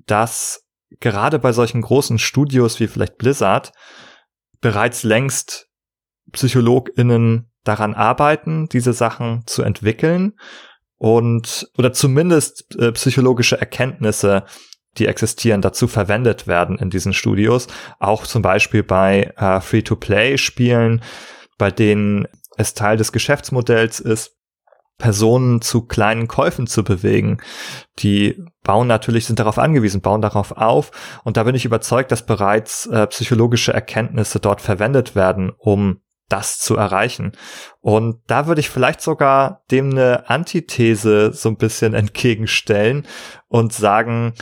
dass gerade bei solchen großen Studios wie vielleicht Blizzard bereits längst PsychologInnen daran arbeiten, diese Sachen zu entwickeln und oder zumindest äh, psychologische Erkenntnisse, die existieren, dazu verwendet werden in diesen Studios. Auch zum Beispiel bei äh, Free-to-Play-Spielen, bei denen es Teil des Geschäftsmodells ist, Personen zu kleinen Käufen zu bewegen. Die bauen natürlich, sind darauf angewiesen, bauen darauf auf. Und da bin ich überzeugt, dass bereits äh, psychologische Erkenntnisse dort verwendet werden, um das zu erreichen. Und da würde ich vielleicht sogar dem eine Antithese so ein bisschen <laughs> entgegenstellen und sagen,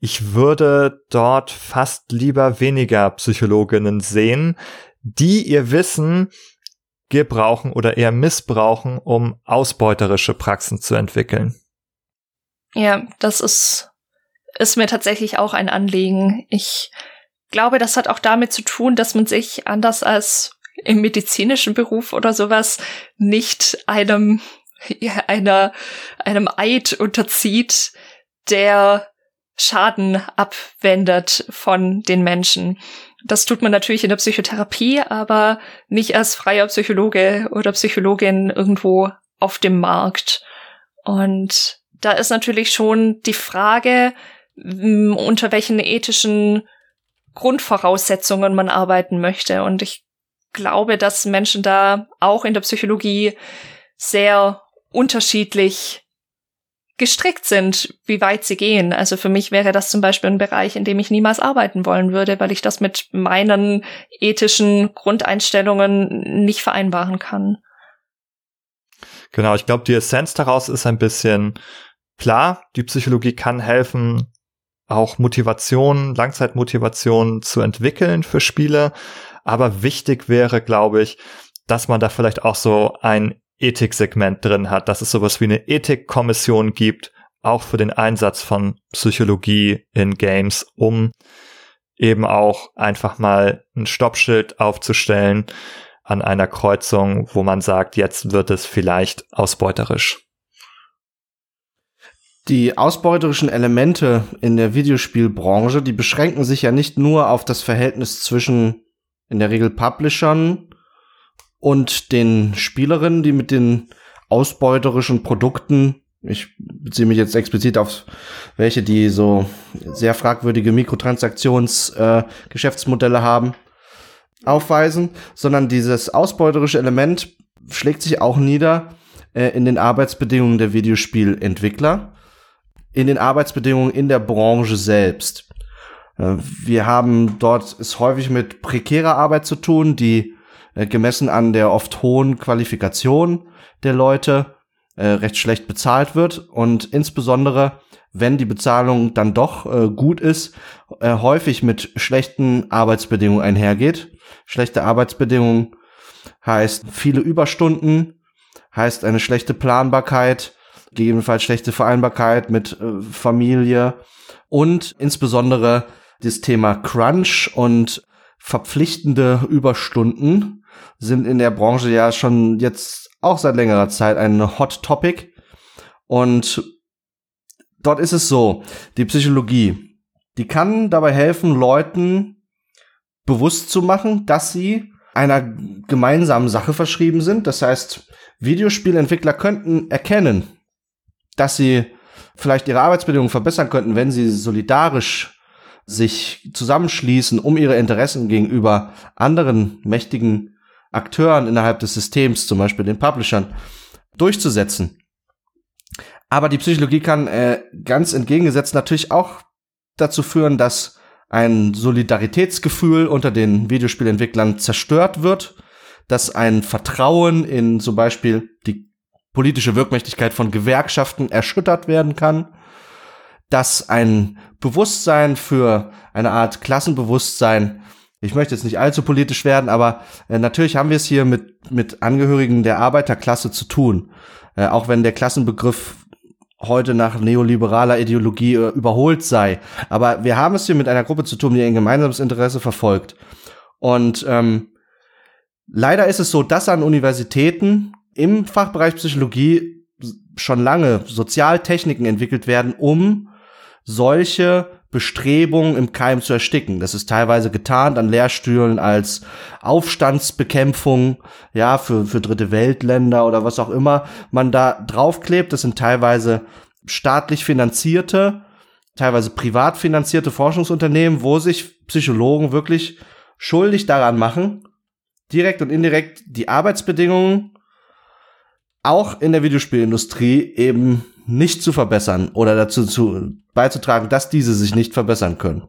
ich würde dort fast lieber weniger Psychologinnen sehen, die ihr Wissen gebrauchen oder eher missbrauchen, um ausbeuterische Praxen zu entwickeln. Ja, das ist, ist mir tatsächlich auch ein Anliegen. Ich glaube, das hat auch damit zu tun, dass man sich anders als im medizinischen Beruf oder sowas nicht einem, ja, einer, einem Eid unterzieht, der Schaden abwendet von den Menschen. Das tut man natürlich in der Psychotherapie, aber nicht als freier Psychologe oder Psychologin irgendwo auf dem Markt. Und da ist natürlich schon die Frage, unter welchen ethischen Grundvoraussetzungen man arbeiten möchte. Und ich glaube, dass Menschen da auch in der Psychologie sehr unterschiedlich gestrickt sind, wie weit sie gehen. Also für mich wäre das zum Beispiel ein Bereich, in dem ich niemals arbeiten wollen würde, weil ich das mit meinen ethischen Grundeinstellungen nicht vereinbaren kann. Genau, ich glaube, die Essenz daraus ist ein bisschen klar, die Psychologie kann helfen, auch Motivation, Langzeitmotivation zu entwickeln für Spiele. Aber wichtig wäre, glaube ich, dass man da vielleicht auch so ein Ethiksegment drin hat, dass es sowas wie eine Ethikkommission gibt, auch für den Einsatz von Psychologie in Games, um eben auch einfach mal ein Stoppschild aufzustellen an einer Kreuzung, wo man sagt, jetzt wird es vielleicht ausbeuterisch. Die ausbeuterischen Elemente in der Videospielbranche, die beschränken sich ja nicht nur auf das Verhältnis zwischen in der Regel Publishern und den Spielerinnen, die mit den ausbeuterischen Produkten, ich beziehe mich jetzt explizit auf welche, die so sehr fragwürdige Mikrotransaktionsgeschäftsmodelle äh, haben, aufweisen, sondern dieses ausbeuterische Element schlägt sich auch nieder äh, in den Arbeitsbedingungen der Videospielentwickler, in den Arbeitsbedingungen in der Branche selbst. Wir haben dort es häufig mit prekärer Arbeit zu tun, die äh, gemessen an der oft hohen Qualifikation der Leute äh, recht schlecht bezahlt wird und insbesondere wenn die Bezahlung dann doch äh, gut ist, äh, häufig mit schlechten Arbeitsbedingungen einhergeht. Schlechte Arbeitsbedingungen heißt viele Überstunden, heißt eine schlechte Planbarkeit, gegebenenfalls schlechte Vereinbarkeit mit äh, Familie und insbesondere das Thema Crunch und verpflichtende Überstunden sind in der Branche ja schon jetzt auch seit längerer Zeit ein Hot Topic. Und dort ist es so, die Psychologie, die kann dabei helfen, Leuten bewusst zu machen, dass sie einer gemeinsamen Sache verschrieben sind. Das heißt, Videospielentwickler könnten erkennen, dass sie vielleicht ihre Arbeitsbedingungen verbessern könnten, wenn sie solidarisch sich zusammenschließen, um ihre Interessen gegenüber anderen mächtigen Akteuren innerhalb des Systems, zum Beispiel den Publishern, durchzusetzen. Aber die Psychologie kann äh, ganz entgegengesetzt natürlich auch dazu führen, dass ein Solidaritätsgefühl unter den Videospielentwicklern zerstört wird, dass ein Vertrauen in zum Beispiel die politische Wirkmächtigkeit von Gewerkschaften erschüttert werden kann, dass ein Bewusstsein für eine Art Klassenbewusstsein ich möchte jetzt nicht allzu politisch werden, aber äh, natürlich haben wir es hier mit, mit Angehörigen der Arbeiterklasse zu tun. Äh, auch wenn der Klassenbegriff heute nach neoliberaler Ideologie äh, überholt sei. Aber wir haben es hier mit einer Gruppe zu tun, die ein gemeinsames Interesse verfolgt. Und ähm, leider ist es so, dass an Universitäten im Fachbereich Psychologie schon lange Sozialtechniken entwickelt werden, um solche Bestrebungen im Keim zu ersticken. Das ist teilweise getarnt an Lehrstühlen als Aufstandsbekämpfung, ja, für, für dritte Weltländer oder was auch immer man da draufklebt. Das sind teilweise staatlich finanzierte, teilweise privat finanzierte Forschungsunternehmen, wo sich Psychologen wirklich schuldig daran machen, direkt und indirekt die Arbeitsbedingungen auch in der Videospielindustrie eben nicht zu verbessern oder dazu zu, beizutragen, dass diese sich nicht verbessern können.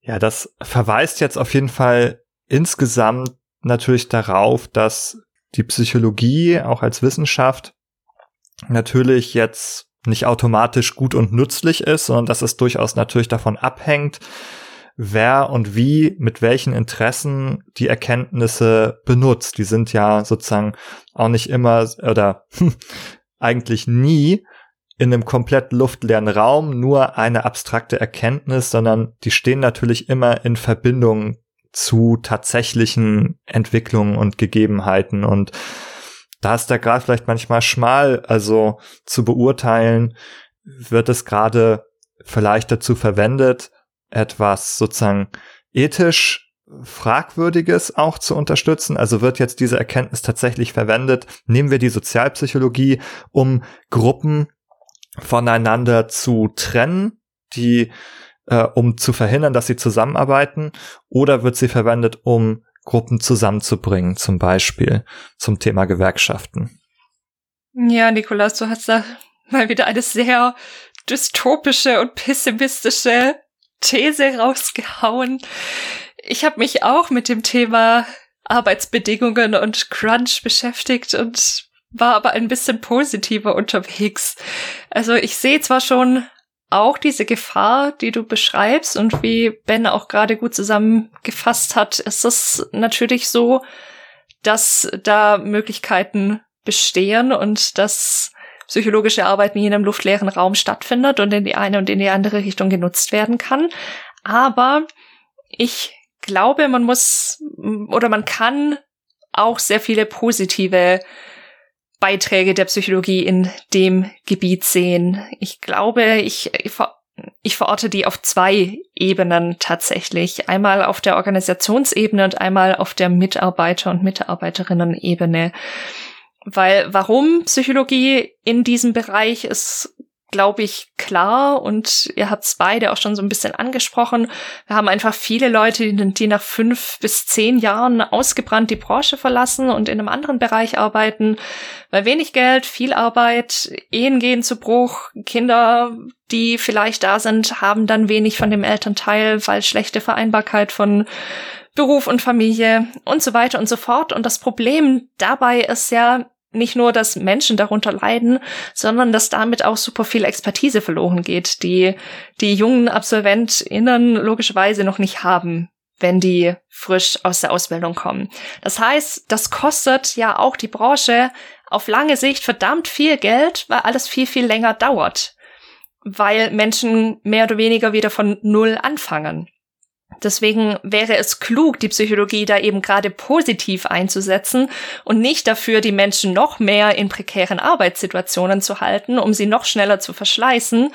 Ja, das verweist jetzt auf jeden Fall insgesamt natürlich darauf, dass die Psychologie auch als Wissenschaft natürlich jetzt nicht automatisch gut und nützlich ist, sondern dass es durchaus natürlich davon abhängt, wer und wie mit welchen Interessen die Erkenntnisse benutzt. Die sind ja sozusagen auch nicht immer oder <laughs> eigentlich nie in einem komplett luftleeren Raum nur eine abstrakte Erkenntnis, sondern die stehen natürlich immer in Verbindung zu tatsächlichen Entwicklungen und Gegebenheiten. Und da ist der Grad vielleicht manchmal schmal, also zu beurteilen, wird es gerade vielleicht dazu verwendet, etwas sozusagen ethisch Fragwürdiges auch zu unterstützen. Also wird jetzt diese Erkenntnis tatsächlich verwendet? Nehmen wir die Sozialpsychologie, um Gruppen voneinander zu trennen, die äh, um zu verhindern, dass sie zusammenarbeiten, oder wird sie verwendet, um Gruppen zusammenzubringen, zum Beispiel zum Thema Gewerkschaften? Ja, Nikolas, du hast da mal wieder eine sehr dystopische und pessimistische These rausgehauen. Ich habe mich auch mit dem Thema Arbeitsbedingungen und Crunch beschäftigt und war aber ein bisschen positiver unterwegs. Also ich sehe zwar schon auch diese Gefahr, die du beschreibst und wie Ben auch gerade gut zusammengefasst hat, ist es natürlich so, dass da Möglichkeiten bestehen und dass psychologische Arbeit nie in einem luftleeren Raum stattfindet und in die eine und in die andere Richtung genutzt werden kann. Aber ich glaube, man muss oder man kann auch sehr viele positive Beiträge der Psychologie in dem Gebiet sehen. Ich glaube, ich, ich verorte die auf zwei Ebenen tatsächlich. Einmal auf der Organisationsebene und einmal auf der Mitarbeiter- und Mitarbeiterinnen-Ebene. Weil warum Psychologie in diesem Bereich ist glaube ich, klar und ihr habt es beide auch schon so ein bisschen angesprochen. Wir haben einfach viele Leute, die nach fünf bis zehn Jahren ausgebrannt die Branche verlassen und in einem anderen Bereich arbeiten, weil wenig Geld, viel Arbeit, Ehen gehen zu Bruch, Kinder, die vielleicht da sind, haben dann wenig von dem Elternteil, weil schlechte Vereinbarkeit von Beruf und Familie und so weiter und so fort. Und das Problem dabei ist ja, nicht nur, dass Menschen darunter leiden, sondern dass damit auch super viel Expertise verloren geht, die die jungen AbsolventInnen logischerweise noch nicht haben, wenn die frisch aus der Ausbildung kommen. Das heißt, das kostet ja auch die Branche auf lange Sicht verdammt viel Geld, weil alles viel, viel länger dauert. Weil Menschen mehr oder weniger wieder von Null anfangen. Deswegen wäre es klug, die Psychologie da eben gerade positiv einzusetzen und nicht dafür, die Menschen noch mehr in prekären Arbeitssituationen zu halten, um sie noch schneller zu verschleißen,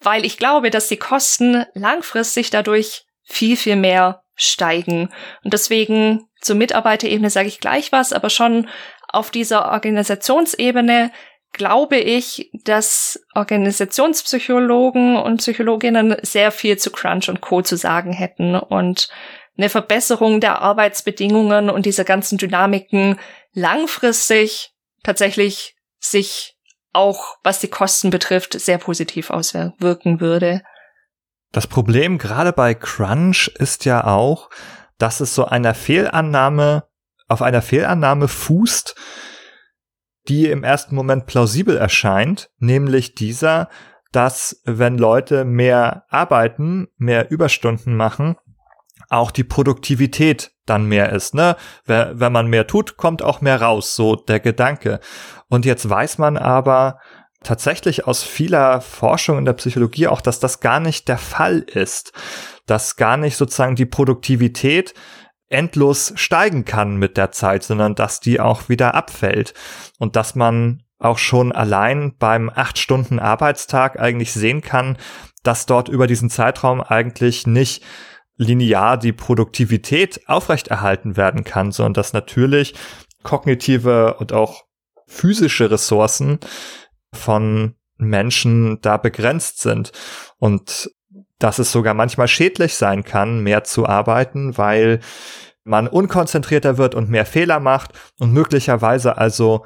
weil ich glaube, dass die Kosten langfristig dadurch viel, viel mehr steigen. Und deswegen zur Mitarbeiterebene sage ich gleich was, aber schon auf dieser Organisationsebene glaube ich, dass Organisationspsychologen und Psychologinnen sehr viel zu Crunch und Co. zu sagen hätten und eine Verbesserung der Arbeitsbedingungen und dieser ganzen Dynamiken langfristig tatsächlich sich auch, was die Kosten betrifft, sehr positiv auswirken würde. Das Problem gerade bei Crunch ist ja auch, dass es so einer Fehlannahme, auf einer Fehlannahme fußt, die im ersten Moment plausibel erscheint, nämlich dieser, dass wenn Leute mehr arbeiten, mehr Überstunden machen, auch die Produktivität dann mehr ist. Ne? Wenn man mehr tut, kommt auch mehr raus, so der Gedanke. Und jetzt weiß man aber tatsächlich aus vieler Forschung in der Psychologie auch, dass das gar nicht der Fall ist. Dass gar nicht sozusagen die Produktivität endlos steigen kann mit der Zeit, sondern dass die auch wieder abfällt. Und dass man auch schon allein beim acht Stunden Arbeitstag eigentlich sehen kann, dass dort über diesen Zeitraum eigentlich nicht linear die Produktivität aufrechterhalten werden kann, sondern dass natürlich kognitive und auch physische Ressourcen von Menschen da begrenzt sind. Und dass es sogar manchmal schädlich sein kann, mehr zu arbeiten, weil man unkonzentrierter wird und mehr Fehler macht und möglicherweise also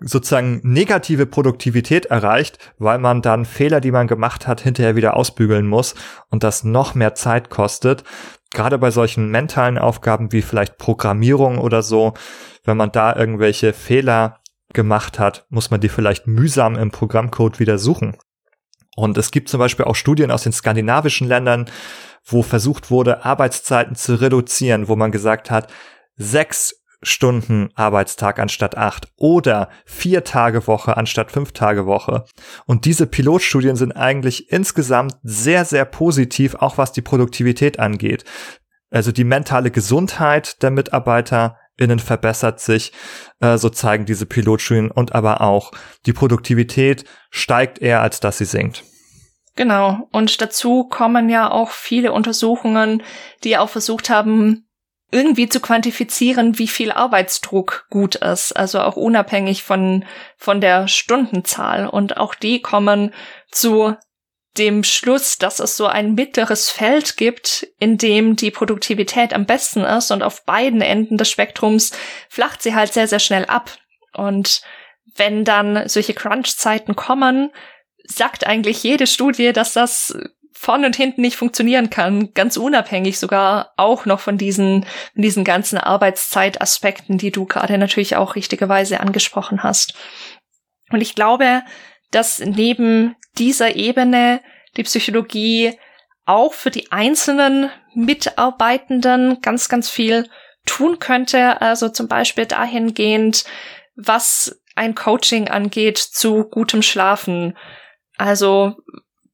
sozusagen negative Produktivität erreicht, weil man dann Fehler, die man gemacht hat, hinterher wieder ausbügeln muss und das noch mehr Zeit kostet. Gerade bei solchen mentalen Aufgaben wie vielleicht Programmierung oder so, wenn man da irgendwelche Fehler gemacht hat, muss man die vielleicht mühsam im Programmcode wieder suchen. Und es gibt zum Beispiel auch Studien aus den skandinavischen Ländern, wo versucht wurde, Arbeitszeiten zu reduzieren, wo man gesagt hat, sechs Stunden Arbeitstag anstatt acht oder vier Tage Woche anstatt fünf Tage Woche. Und diese Pilotstudien sind eigentlich insgesamt sehr, sehr positiv, auch was die Produktivität angeht. Also die mentale Gesundheit der MitarbeiterInnen verbessert sich, äh, so zeigen diese Pilotstudien und aber auch die Produktivität steigt eher, als dass sie sinkt. Genau. Und dazu kommen ja auch viele Untersuchungen, die auch versucht haben, irgendwie zu quantifizieren, wie viel Arbeitsdruck gut ist, also auch unabhängig von, von der Stundenzahl. Und auch die kommen zu dem Schluss, dass es so ein mittleres Feld gibt, in dem die Produktivität am besten ist und auf beiden Enden des Spektrums flacht sie halt sehr, sehr schnell ab. Und wenn dann solche Crunch-Zeiten kommen, sagt eigentlich jede Studie, dass das vorne und hinten nicht funktionieren kann, ganz unabhängig sogar auch noch von diesen, diesen ganzen Arbeitszeitaspekten, die du gerade natürlich auch richtigerweise angesprochen hast. Und ich glaube, dass neben dieser Ebene die Psychologie auch für die einzelnen Mitarbeitenden ganz, ganz viel tun könnte. Also zum Beispiel dahingehend, was ein Coaching angeht zu gutem Schlafen. Also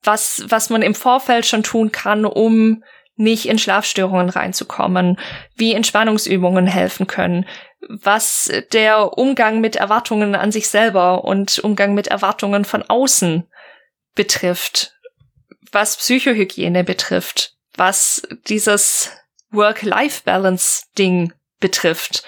was, was man im Vorfeld schon tun kann, um nicht in Schlafstörungen reinzukommen, wie Entspannungsübungen helfen können, was der Umgang mit Erwartungen an sich selber und Umgang mit Erwartungen von außen betrifft, was Psychohygiene betrifft, was dieses Work-Life-Balance-Ding betrifft.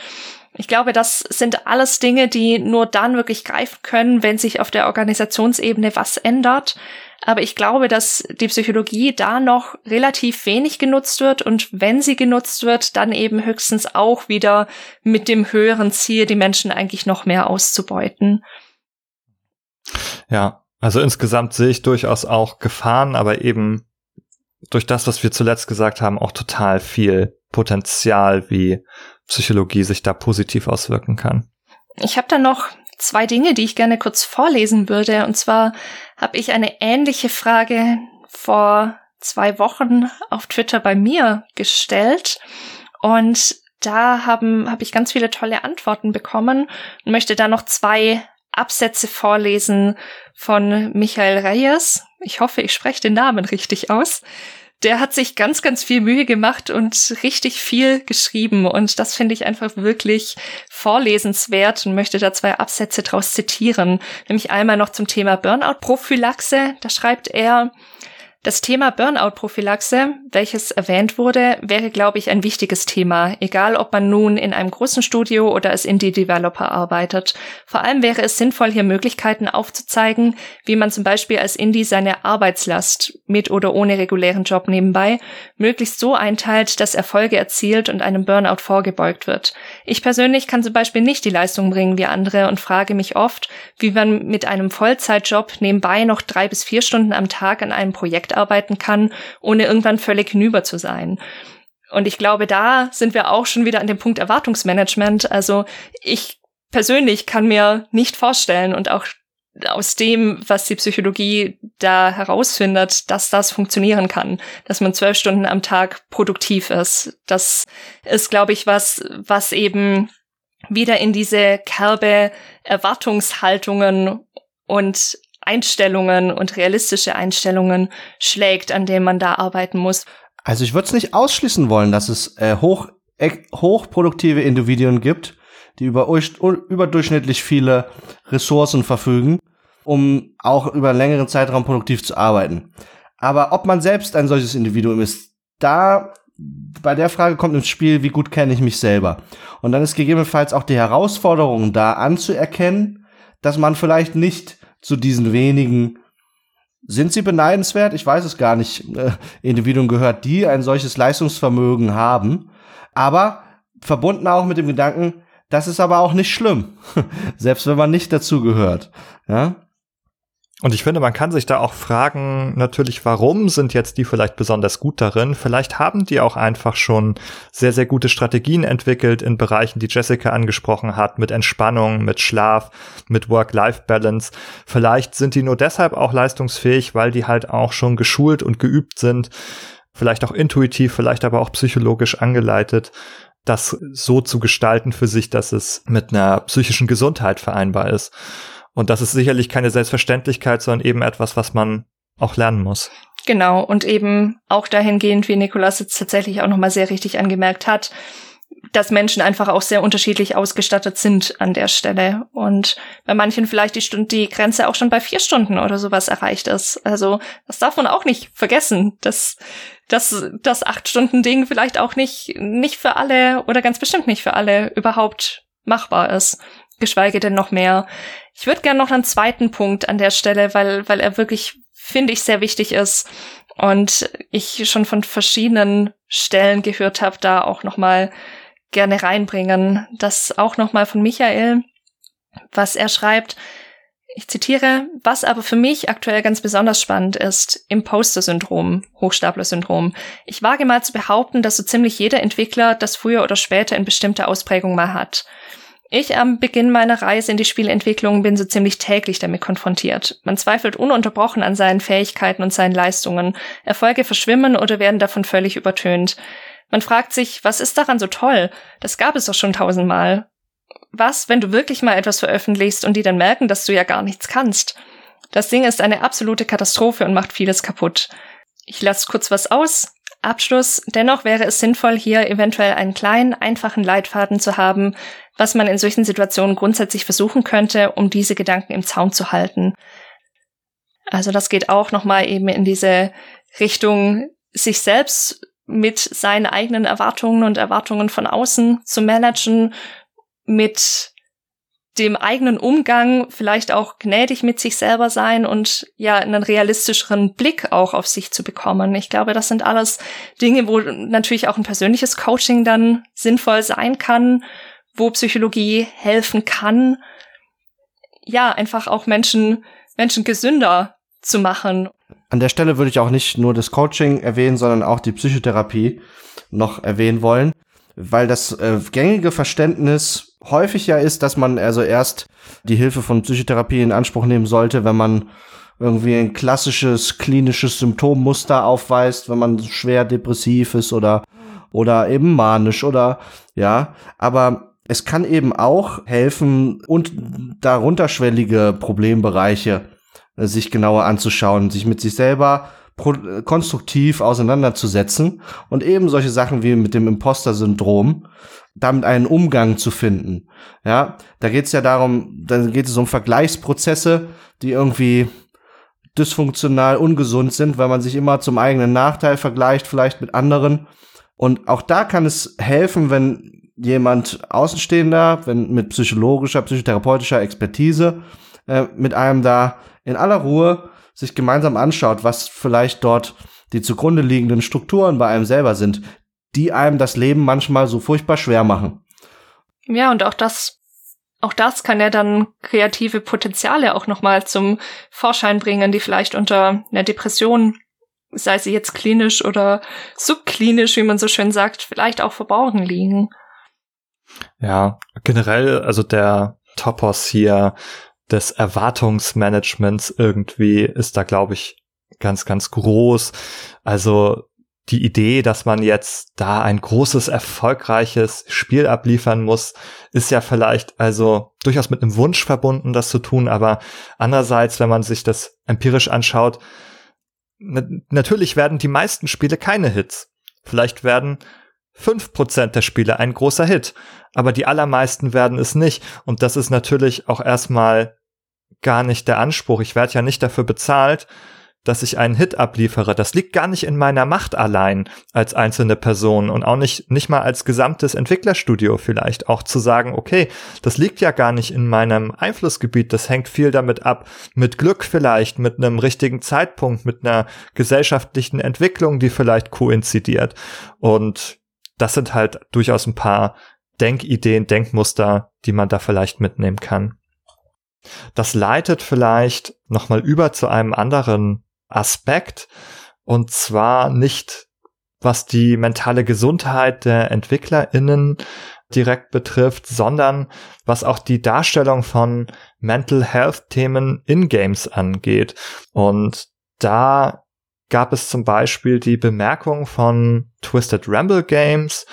Ich glaube, das sind alles Dinge, die nur dann wirklich greifen können, wenn sich auf der Organisationsebene was ändert. Aber ich glaube, dass die Psychologie da noch relativ wenig genutzt wird und wenn sie genutzt wird, dann eben höchstens auch wieder mit dem höheren Ziel, die Menschen eigentlich noch mehr auszubeuten. Ja, also insgesamt sehe ich durchaus auch Gefahren, aber eben durch das, was wir zuletzt gesagt haben, auch total viel Potenzial, wie Psychologie sich da positiv auswirken kann. Ich habe da noch zwei Dinge, die ich gerne kurz vorlesen würde. Und zwar habe ich eine ähnliche Frage vor zwei Wochen auf Twitter bei mir gestellt. Und da haben, habe ich ganz viele tolle Antworten bekommen und möchte da noch zwei Absätze vorlesen von Michael Reyes. Ich hoffe, ich spreche den Namen richtig aus der hat sich ganz, ganz viel Mühe gemacht und richtig viel geschrieben. Und das finde ich einfach wirklich vorlesenswert und möchte da zwei Absätze draus zitieren. Nämlich einmal noch zum Thema Burnout-Prophylaxe. Da schreibt er, das Thema Burnout-Prophylaxe, welches erwähnt wurde, wäre, glaube ich, ein wichtiges Thema, egal ob man nun in einem großen Studio oder als Indie-Developer arbeitet. Vor allem wäre es sinnvoll, hier Möglichkeiten aufzuzeigen, wie man zum Beispiel als Indie seine Arbeitslast mit oder ohne regulären Job nebenbei möglichst so einteilt, dass Erfolge erzielt und einem Burnout vorgebeugt wird. Ich persönlich kann zum Beispiel nicht die Leistung bringen wie andere und frage mich oft, wie man mit einem Vollzeitjob nebenbei noch drei bis vier Stunden am Tag an einem Projekt arbeiten kann, ohne irgendwann völlig hinüber zu sein. Und ich glaube, da sind wir auch schon wieder an dem Punkt Erwartungsmanagement. Also ich persönlich kann mir nicht vorstellen und auch aus dem, was die Psychologie da herausfindet, dass das funktionieren kann, dass man zwölf Stunden am Tag produktiv ist. Das ist, glaube ich, was, was eben wieder in diese kerbe Erwartungshaltungen und Einstellungen und realistische Einstellungen schlägt, an denen man da arbeiten muss. Also ich würde es nicht ausschließen wollen, dass es äh, hoch, äh, hochproduktive Individuen gibt, die über überdurchschnittlich viele Ressourcen verfügen, um auch über einen längeren Zeitraum produktiv zu arbeiten. Aber ob man selbst ein solches Individuum ist, da bei der Frage kommt ins Spiel, wie gut kenne ich mich selber. Und dann ist gegebenenfalls auch die Herausforderung da anzuerkennen, dass man vielleicht nicht zu diesen wenigen sind sie beneidenswert? Ich weiß es gar nicht. Äh, Individuen gehört, die ein solches Leistungsvermögen haben. Aber verbunden auch mit dem Gedanken, das ist aber auch nicht schlimm. <laughs> Selbst wenn man nicht dazu gehört. Ja? Und ich finde, man kann sich da auch fragen, natürlich, warum sind jetzt die vielleicht besonders gut darin? Vielleicht haben die auch einfach schon sehr, sehr gute Strategien entwickelt in Bereichen, die Jessica angesprochen hat, mit Entspannung, mit Schlaf, mit Work-Life-Balance. Vielleicht sind die nur deshalb auch leistungsfähig, weil die halt auch schon geschult und geübt sind, vielleicht auch intuitiv, vielleicht aber auch psychologisch angeleitet, das so zu gestalten für sich, dass es mit einer psychischen Gesundheit vereinbar ist. Und das ist sicherlich keine Selbstverständlichkeit, sondern eben etwas, was man auch lernen muss. Genau, und eben auch dahingehend, wie Nikolas jetzt tatsächlich auch nochmal sehr richtig angemerkt hat, dass Menschen einfach auch sehr unterschiedlich ausgestattet sind an der Stelle. Und bei manchen vielleicht die, Stunde, die Grenze auch schon bei vier Stunden oder sowas erreicht ist. Also das darf man auch nicht vergessen, dass, dass das Acht-Stunden-Ding vielleicht auch nicht, nicht für alle oder ganz bestimmt nicht für alle überhaupt machbar ist geschweige denn noch mehr. Ich würde gerne noch einen zweiten Punkt an der Stelle, weil, weil er wirklich, finde ich, sehr wichtig ist und ich schon von verschiedenen Stellen gehört habe, da auch noch mal gerne reinbringen. Das auch noch mal von Michael, was er schreibt. Ich zitiere, was aber für mich aktuell ganz besonders spannend ist, Imposter-Syndrom, Hochstapler-Syndrom. Ich wage mal zu behaupten, dass so ziemlich jeder Entwickler das früher oder später in bestimmter Ausprägung mal hat. Ich am Beginn meiner Reise in die Spielentwicklung bin so ziemlich täglich damit konfrontiert. Man zweifelt ununterbrochen an seinen Fähigkeiten und seinen Leistungen. Erfolge verschwimmen oder werden davon völlig übertönt. Man fragt sich, was ist daran so toll? Das gab es doch schon tausendmal. Was, wenn du wirklich mal etwas veröffentlichst und die dann merken, dass du ja gar nichts kannst? Das Ding ist eine absolute Katastrophe und macht vieles kaputt. Ich lasse kurz was aus. Abschluss. Dennoch wäre es sinnvoll, hier eventuell einen kleinen, einfachen Leitfaden zu haben, was man in solchen Situationen grundsätzlich versuchen könnte, um diese Gedanken im Zaum zu halten. Also das geht auch nochmal eben in diese Richtung, sich selbst mit seinen eigenen Erwartungen und Erwartungen von außen zu managen, mit dem eigenen Umgang vielleicht auch gnädig mit sich selber sein und ja einen realistischeren Blick auch auf sich zu bekommen. Ich glaube, das sind alles Dinge, wo natürlich auch ein persönliches Coaching dann sinnvoll sein kann, wo Psychologie helfen kann, ja, einfach auch Menschen, Menschen gesünder zu machen. An der Stelle würde ich auch nicht nur das Coaching erwähnen, sondern auch die Psychotherapie noch erwähnen wollen, weil das äh, gängige Verständnis häufig ja ist, dass man also erst die Hilfe von Psychotherapie in Anspruch nehmen sollte, wenn man irgendwie ein klassisches klinisches Symptommuster aufweist, wenn man schwer depressiv ist oder oder eben manisch oder ja, aber es kann eben auch helfen und darunterschwellige Problembereiche sich genauer anzuschauen, sich mit sich selber konstruktiv auseinanderzusetzen und eben solche Sachen wie mit dem Imposter-Syndrom damit einen Umgang zu finden. Ja, da geht es ja darum, dann geht es um Vergleichsprozesse, die irgendwie dysfunktional, ungesund sind, weil man sich immer zum eigenen Nachteil vergleicht, vielleicht mit anderen. Und auch da kann es helfen, wenn jemand Außenstehender, wenn mit psychologischer, psychotherapeutischer Expertise äh, mit einem da in aller Ruhe sich gemeinsam anschaut, was vielleicht dort die zugrunde liegenden Strukturen bei einem selber sind, die einem das Leben manchmal so furchtbar schwer machen. Ja, und auch das, auch das kann ja dann kreative Potenziale auch nochmal zum Vorschein bringen, die vielleicht unter einer Depression, sei sie jetzt klinisch oder subklinisch, wie man so schön sagt, vielleicht auch verborgen liegen. Ja, generell, also der Topos hier des Erwartungsmanagements irgendwie ist da, glaube ich, ganz, ganz groß. Also die Idee, dass man jetzt da ein großes, erfolgreiches Spiel abliefern muss, ist ja vielleicht also durchaus mit einem Wunsch verbunden, das zu tun, aber andererseits, wenn man sich das empirisch anschaut, natürlich werden die meisten Spiele keine Hits. Vielleicht werden fünf Prozent der Spiele ein großer Hit, aber die allermeisten werden es nicht. Und das ist natürlich auch erstmal gar nicht der Anspruch. Ich werde ja nicht dafür bezahlt, dass ich einen Hit abliefere. Das liegt gar nicht in meiner Macht allein als einzelne Person und auch nicht, nicht mal als gesamtes Entwicklerstudio vielleicht auch zu sagen, okay, das liegt ja gar nicht in meinem Einflussgebiet. Das hängt viel damit ab, mit Glück vielleicht, mit einem richtigen Zeitpunkt, mit einer gesellschaftlichen Entwicklung, die vielleicht koinzidiert. Und das sind halt durchaus ein paar Denkideen, Denkmuster, die man da vielleicht mitnehmen kann. Das leitet vielleicht nochmal über zu einem anderen Aspekt und zwar nicht was die mentale Gesundheit der EntwicklerInnen direkt betrifft, sondern was auch die Darstellung von Mental Health Themen in Games angeht. Und da gab es zum Beispiel die Bemerkung von Twisted Ramble Games,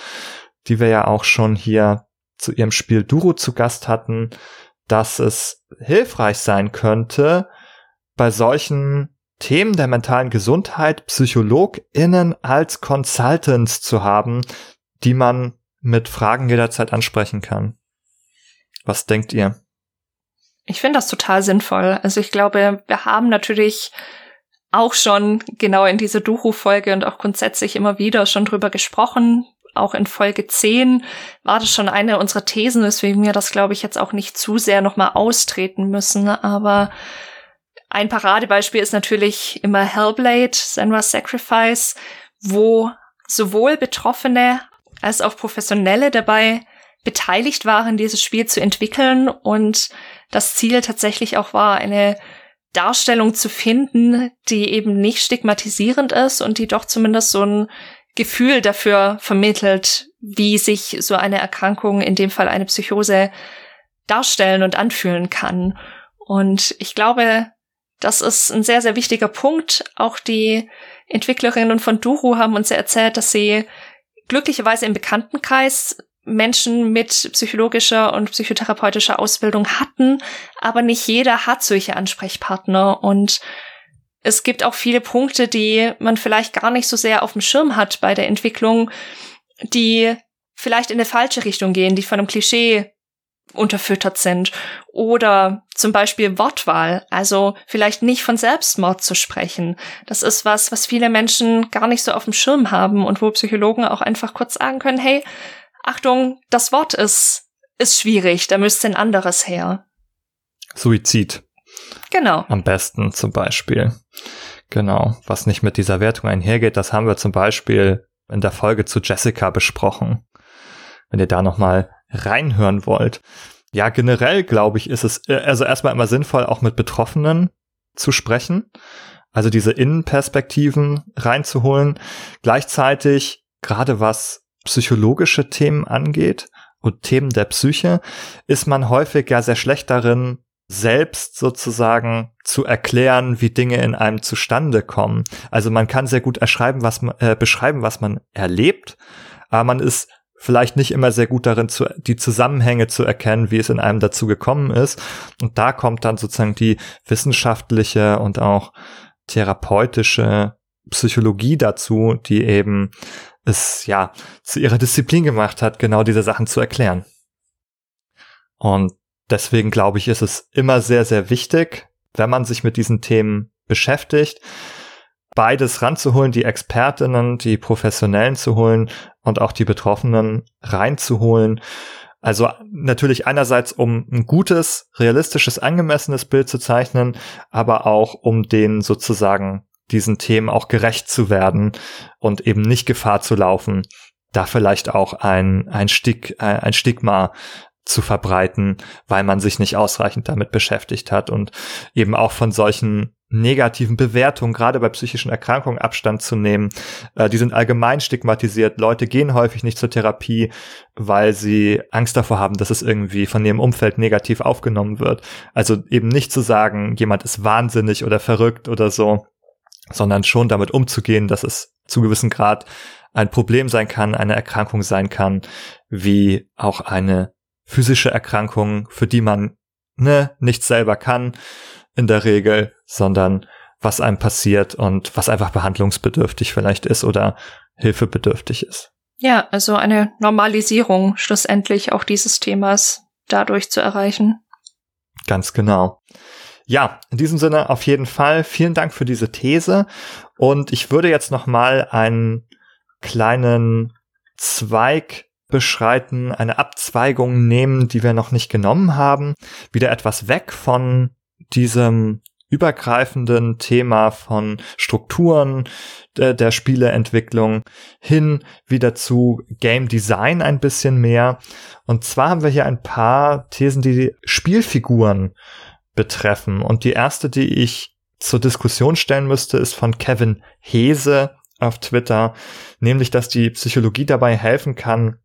die wir ja auch schon hier zu ihrem Spiel Duro zu Gast hatten, dass es hilfreich sein könnte, bei solchen Themen der mentalen Gesundheit PsychologInnen als Consultants zu haben, die man mit Fragen jederzeit ansprechen kann. Was denkt ihr? Ich finde das total sinnvoll. Also ich glaube, wir haben natürlich auch schon genau in dieser Duhu-Folge und auch grundsätzlich immer wieder schon drüber gesprochen. Auch in Folge 10 war das schon eine unserer Thesen, weswegen wir das, glaube ich, jetzt auch nicht zu sehr nochmal austreten müssen. Aber ein Paradebeispiel ist natürlich immer Hellblade, Senra's Sacrifice, wo sowohl Betroffene als auch Professionelle dabei beteiligt waren, dieses Spiel zu entwickeln und das Ziel tatsächlich auch war, eine Darstellung zu finden, die eben nicht stigmatisierend ist und die doch zumindest so ein Gefühl dafür vermittelt, wie sich so eine Erkrankung, in dem Fall eine Psychose, darstellen und anfühlen kann. Und ich glaube, das ist ein sehr, sehr wichtiger Punkt. Auch die Entwicklerinnen von Duru haben uns ja erzählt, dass sie glücklicherweise im Bekanntenkreis Menschen mit psychologischer und psychotherapeutischer Ausbildung hatten, aber nicht jeder hat solche Ansprechpartner und es gibt auch viele Punkte, die man vielleicht gar nicht so sehr auf dem Schirm hat bei der Entwicklung, die vielleicht in eine falsche Richtung gehen, die von einem Klischee unterfüttert sind. Oder zum Beispiel Wortwahl, also vielleicht nicht von Selbstmord zu sprechen. Das ist was, was viele Menschen gar nicht so auf dem Schirm haben und wo Psychologen auch einfach kurz sagen können, hey, Achtung, das Wort ist, ist schwierig, da müsste ein anderes her. Suizid. Genau. Am besten zum Beispiel. Genau. Was nicht mit dieser Wertung einhergeht, das haben wir zum Beispiel in der Folge zu Jessica besprochen. Wenn ihr da nochmal reinhören wollt. Ja, generell glaube ich, ist es also erstmal immer sinnvoll, auch mit Betroffenen zu sprechen. Also diese Innenperspektiven reinzuholen. Gleichzeitig, gerade was psychologische Themen angeht und Themen der Psyche, ist man häufig ja sehr schlecht darin, selbst sozusagen zu erklären, wie Dinge in einem zustande kommen. Also man kann sehr gut erschreiben, was man, äh, beschreiben, was man erlebt, aber man ist vielleicht nicht immer sehr gut darin, zu, die Zusammenhänge zu erkennen, wie es in einem dazu gekommen ist. Und da kommt dann sozusagen die wissenschaftliche und auch therapeutische Psychologie dazu, die eben es ja zu ihrer Disziplin gemacht hat, genau diese Sachen zu erklären. Und deswegen glaube ich, ist es immer sehr, sehr wichtig, wenn man sich mit diesen Themen beschäftigt, beides ranzuholen, die Expertinnen, die Professionellen zu holen und auch die Betroffenen reinzuholen. Also natürlich einerseits, um ein gutes, realistisches, angemessenes Bild zu zeichnen, aber auch um den sozusagen diesen Themen auch gerecht zu werden und eben nicht Gefahr zu laufen, da vielleicht auch ein, ein, Stig, ein Stigma zu verbreiten, weil man sich nicht ausreichend damit beschäftigt hat und eben auch von solchen negativen Bewertungen, gerade bei psychischen Erkrankungen, Abstand zu nehmen. Äh, die sind allgemein stigmatisiert. Leute gehen häufig nicht zur Therapie, weil sie Angst davor haben, dass es irgendwie von ihrem Umfeld negativ aufgenommen wird. Also eben nicht zu sagen, jemand ist wahnsinnig oder verrückt oder so, sondern schon damit umzugehen, dass es zu gewissen Grad ein Problem sein kann, eine Erkrankung sein kann, wie auch eine physische Erkrankung, für die man ne, nichts selber kann in der Regel, sondern was einem passiert und was einfach behandlungsbedürftig vielleicht ist oder hilfebedürftig ist. Ja, also eine Normalisierung schlussendlich auch dieses Themas dadurch zu erreichen. Ganz genau. Ja, in diesem Sinne auf jeden Fall vielen Dank für diese These und ich würde jetzt noch mal einen kleinen Zweig beschreiten, eine Abzweigung nehmen, die wir noch nicht genommen haben, wieder etwas weg von diesem übergreifenden Thema von Strukturen der, der Spieleentwicklung hin wieder zu Game Design ein bisschen mehr. Und zwar haben wir hier ein paar Thesen, die Spielfiguren betreffen. Und die erste, die ich zur Diskussion stellen müsste, ist von Kevin Hese auf Twitter, nämlich, dass die Psychologie dabei helfen kann,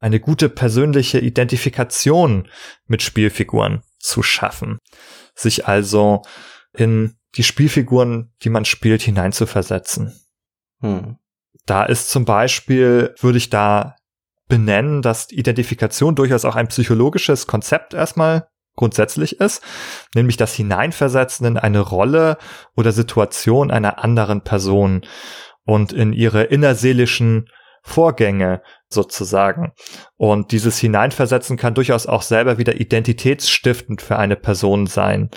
eine gute persönliche Identifikation mit Spielfiguren zu schaffen. Sich also in die Spielfiguren, die man spielt, hineinzuversetzen. Hm. Da ist zum Beispiel, würde ich da benennen, dass Identifikation durchaus auch ein psychologisches Konzept erstmal grundsätzlich ist, nämlich das Hineinversetzen in eine Rolle oder Situation einer anderen Person und in ihre innerseelischen Vorgänge sozusagen. Und dieses Hineinversetzen kann durchaus auch selber wieder identitätsstiftend für eine Person sein,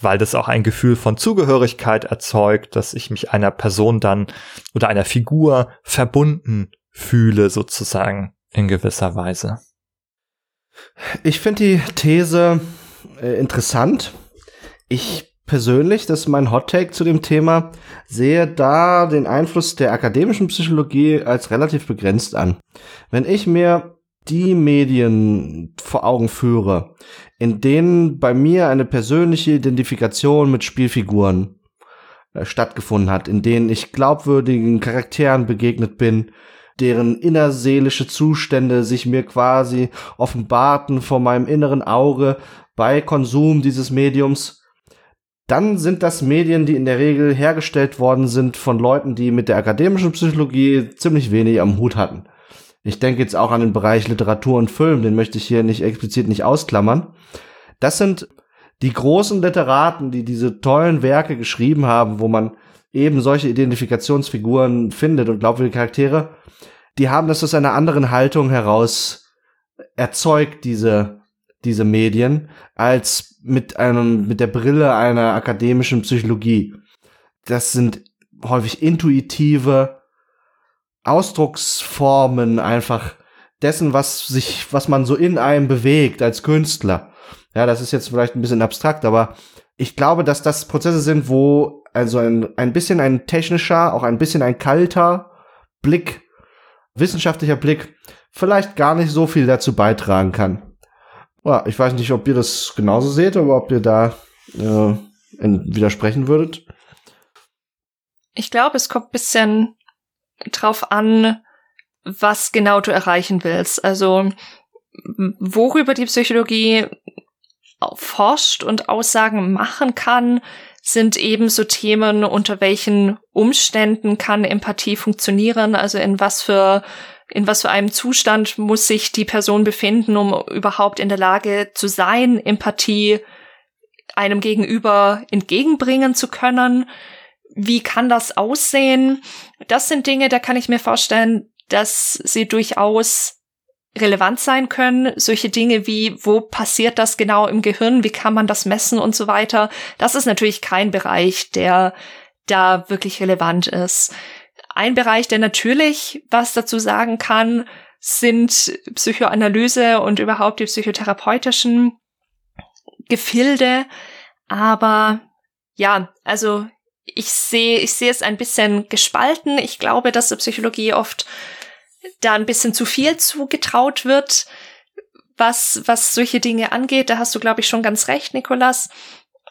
weil das auch ein Gefühl von Zugehörigkeit erzeugt, dass ich mich einer Person dann oder einer Figur verbunden fühle sozusagen in gewisser Weise. Ich finde die These äh, interessant. Ich persönlich, das ist mein Hot Take zu dem Thema, sehe da den Einfluss der akademischen Psychologie als relativ begrenzt an. Wenn ich mir die Medien vor Augen führe, in denen bei mir eine persönliche Identifikation mit Spielfiguren äh, stattgefunden hat, in denen ich glaubwürdigen Charakteren begegnet bin, deren innerseelische Zustände sich mir quasi offenbarten vor meinem inneren Auge bei Konsum dieses Mediums, dann sind das Medien, die in der Regel hergestellt worden sind von Leuten, die mit der akademischen Psychologie ziemlich wenig am Hut hatten. Ich denke jetzt auch an den Bereich Literatur und Film, den möchte ich hier nicht explizit nicht ausklammern. Das sind die großen Literaten, die diese tollen Werke geschrieben haben, wo man eben solche Identifikationsfiguren findet und glaubwürdige Charaktere, die haben das aus einer anderen Haltung heraus erzeugt, diese, diese Medien, als mit einem, mit der Brille einer akademischen Psychologie. Das sind häufig intuitive Ausdrucksformen einfach dessen, was sich, was man so in einem bewegt als Künstler. Ja, das ist jetzt vielleicht ein bisschen abstrakt, aber ich glaube, dass das Prozesse sind, wo also ein, ein bisschen ein technischer, auch ein bisschen ein kalter Blick, wissenschaftlicher Blick vielleicht gar nicht so viel dazu beitragen kann. Ja, ich weiß nicht, ob ihr das genauso seht, aber ob ihr da äh, widersprechen würdet. Ich glaube, es kommt bisschen drauf an, was genau du erreichen willst. Also worüber die Psychologie forscht und Aussagen machen kann, sind eben so Themen, unter welchen Umständen kann Empathie funktionieren, also in was für in was für einem Zustand muss sich die Person befinden, um überhaupt in der Lage zu sein, Empathie einem Gegenüber entgegenbringen zu können. Wie kann das aussehen? Das sind Dinge, da kann ich mir vorstellen, dass sie durchaus relevant sein können. Solche Dinge wie, wo passiert das genau im Gehirn? Wie kann man das messen und so weiter? Das ist natürlich kein Bereich, der da wirklich relevant ist. Ein Bereich, der natürlich was dazu sagen kann, sind Psychoanalyse und überhaupt die psychotherapeutischen Gefilde. Aber ja, also ich sehe, ich sehe es ein bisschen gespalten. Ich glaube, dass der Psychologie oft da ein bisschen zu viel zugetraut wird, was, was solche Dinge angeht. Da hast du, glaube ich, schon ganz recht, Nikolas.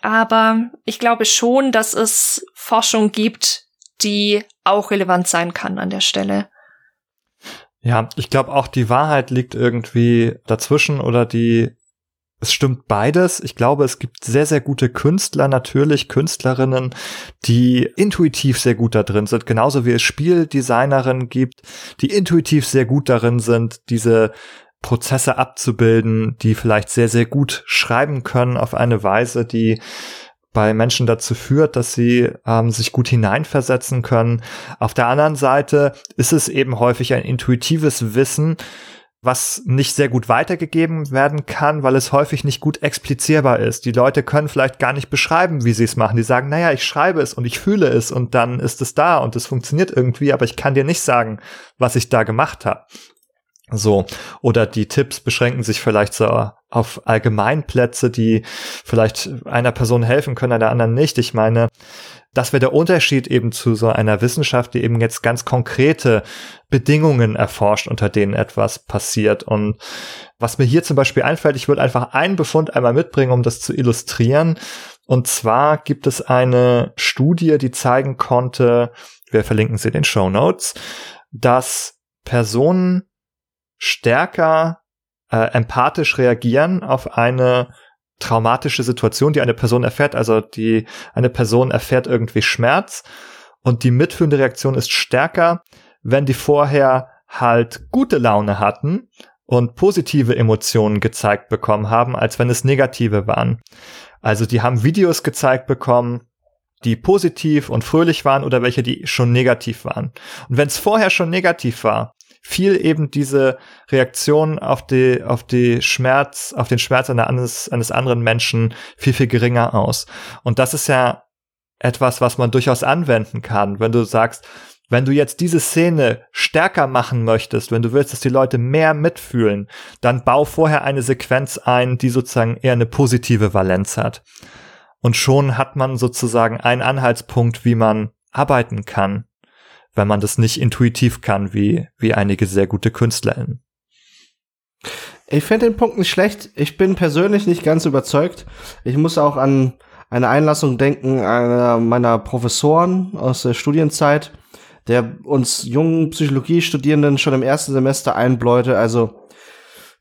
Aber ich glaube schon, dass es Forschung gibt, die auch relevant sein kann an der Stelle. Ja, ich glaube auch die Wahrheit liegt irgendwie dazwischen oder die es stimmt beides. Ich glaube, es gibt sehr, sehr gute Künstler, natürlich Künstlerinnen, die intuitiv sehr gut da drin sind, genauso wie es Spieldesignerinnen gibt, die intuitiv sehr gut darin sind, diese Prozesse abzubilden, die vielleicht sehr, sehr gut schreiben können auf eine Weise, die bei Menschen dazu führt, dass sie ähm, sich gut hineinversetzen können. Auf der anderen Seite ist es eben häufig ein intuitives Wissen, was nicht sehr gut weitergegeben werden kann, weil es häufig nicht gut explizierbar ist. Die Leute können vielleicht gar nicht beschreiben, wie sie es machen. Die sagen, naja, ich schreibe es und ich fühle es und dann ist es da und es funktioniert irgendwie, aber ich kann dir nicht sagen, was ich da gemacht habe. So. Oder die Tipps beschränken sich vielleicht so auf Allgemeinplätze, die vielleicht einer Person helfen können, einer anderen nicht. Ich meine, das wäre der Unterschied eben zu so einer Wissenschaft, die eben jetzt ganz konkrete Bedingungen erforscht, unter denen etwas passiert. Und was mir hier zum Beispiel einfällt, ich würde einfach einen Befund einmal mitbringen, um das zu illustrieren. Und zwar gibt es eine Studie, die zeigen konnte, wir verlinken sie in den Show Notes, dass Personen stärker äh, empathisch reagieren auf eine traumatische Situation, die eine Person erfährt. Also die eine Person erfährt irgendwie Schmerz und die mitfühlende Reaktion ist stärker, wenn die vorher halt gute Laune hatten und positive Emotionen gezeigt bekommen haben, als wenn es negative waren. Also die haben Videos gezeigt bekommen, die positiv und fröhlich waren oder welche, die schon negativ waren. Und wenn es vorher schon negativ war, fiel eben diese Reaktion auf die, auf die Schmerz, auf den Schmerz eines, eines anderen Menschen viel, viel geringer aus. Und das ist ja etwas, was man durchaus anwenden kann, wenn du sagst, wenn du jetzt diese Szene stärker machen möchtest, wenn du willst, dass die Leute mehr mitfühlen, dann bau vorher eine Sequenz ein, die sozusagen eher eine positive Valenz hat. Und schon hat man sozusagen einen Anhaltspunkt, wie man arbeiten kann wenn man das nicht intuitiv kann, wie, wie einige sehr gute KünstlerInnen. Ich finde den Punkt nicht schlecht. Ich bin persönlich nicht ganz überzeugt. Ich muss auch an eine Einlassung denken einer meiner Professoren aus der Studienzeit, der uns jungen Psychologiestudierenden schon im ersten Semester einbläute. Also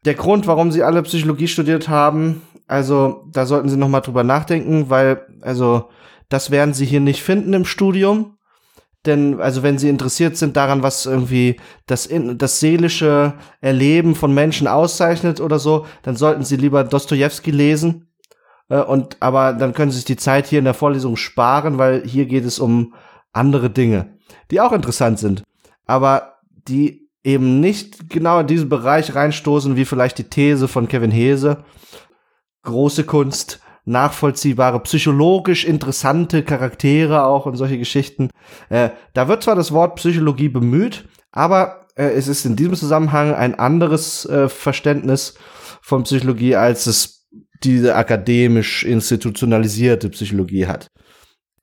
der Grund, warum sie alle Psychologie studiert haben, also da sollten sie noch mal drüber nachdenken, weil also das werden sie hier nicht finden im Studium. Denn, also wenn sie interessiert sind daran, was irgendwie das, das seelische Erleben von Menschen auszeichnet oder so, dann sollten sie lieber Dostoevsky lesen. Äh, und, aber dann können sie sich die Zeit hier in der Vorlesung sparen, weil hier geht es um andere Dinge, die auch interessant sind. Aber die eben nicht genau in diesen Bereich reinstoßen, wie vielleicht die These von Kevin Hese. Große Kunst, nachvollziehbare, psychologisch interessante Charaktere auch und solche Geschichten. Äh, da wird zwar das Wort Psychologie bemüht, aber äh, es ist in diesem Zusammenhang ein anderes äh, Verständnis von Psychologie, als es diese akademisch institutionalisierte Psychologie hat.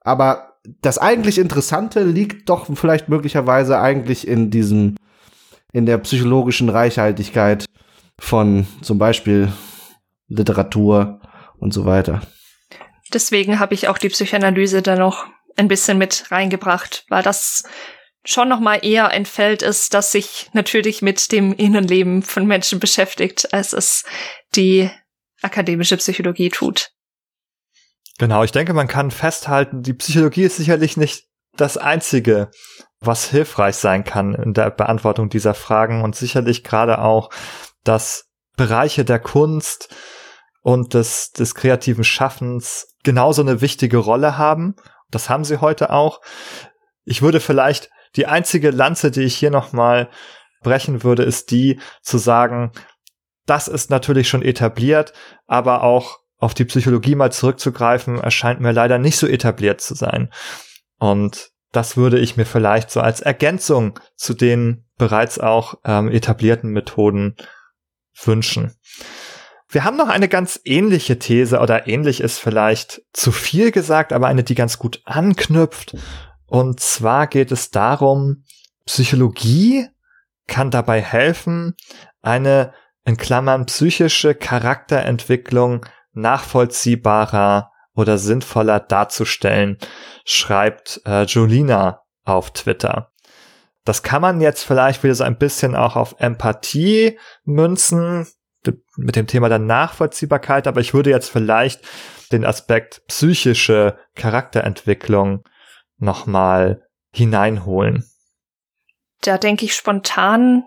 Aber das eigentlich Interessante liegt doch vielleicht möglicherweise eigentlich in diesem, in der psychologischen Reichhaltigkeit von zum Beispiel Literatur, und so weiter. Deswegen habe ich auch die Psychoanalyse da noch ein bisschen mit reingebracht, weil das schon noch mal eher ein Feld ist, das sich natürlich mit dem Innenleben von Menschen beschäftigt, als es die akademische Psychologie tut. Genau, ich denke, man kann festhalten, die Psychologie ist sicherlich nicht das einzige, was hilfreich sein kann in der Beantwortung dieser Fragen und sicherlich gerade auch, dass Bereiche der Kunst, und des, des kreativen Schaffens genauso eine wichtige Rolle haben. Das haben sie heute auch. Ich würde vielleicht die einzige Lanze, die ich hier nochmal brechen würde, ist die zu sagen, das ist natürlich schon etabliert, aber auch auf die Psychologie mal zurückzugreifen, erscheint mir leider nicht so etabliert zu sein. Und das würde ich mir vielleicht so als Ergänzung zu den bereits auch ähm, etablierten Methoden wünschen. Wir haben noch eine ganz ähnliche These oder ähnlich ist vielleicht zu viel gesagt, aber eine, die ganz gut anknüpft. Und zwar geht es darum, Psychologie kann dabei helfen, eine in Klammern psychische Charakterentwicklung nachvollziehbarer oder sinnvoller darzustellen, schreibt äh, Julina auf Twitter. Das kann man jetzt vielleicht wieder so ein bisschen auch auf Empathie münzen mit dem Thema der Nachvollziehbarkeit, aber ich würde jetzt vielleicht den Aspekt psychische Charakterentwicklung nochmal hineinholen. Da denke ich spontan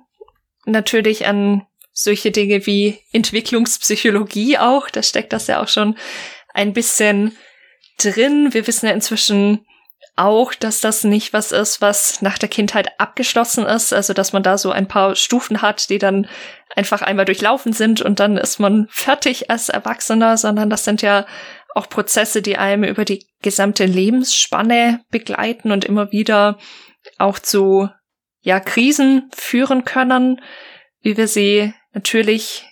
natürlich an solche Dinge wie Entwicklungspsychologie auch. Da steckt das ja auch schon ein bisschen drin. Wir wissen ja inzwischen auch, dass das nicht was ist, was nach der Kindheit abgeschlossen ist. Also, dass man da so ein paar Stufen hat, die dann einfach einmal durchlaufen sind und dann ist man fertig als Erwachsener, sondern das sind ja auch Prozesse, die einem über die gesamte Lebensspanne begleiten und immer wieder auch zu, ja, Krisen führen können. wie wir sie natürlich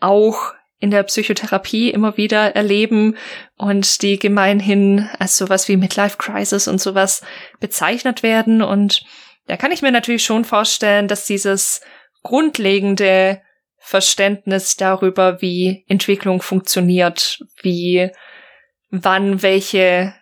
auch in der Psychotherapie immer wieder erleben und die gemeinhin als sowas wie Midlife Crisis und sowas bezeichnet werden. Und da kann ich mir natürlich schon vorstellen, dass dieses grundlegende Verständnis darüber, wie Entwicklung funktioniert, wie wann welche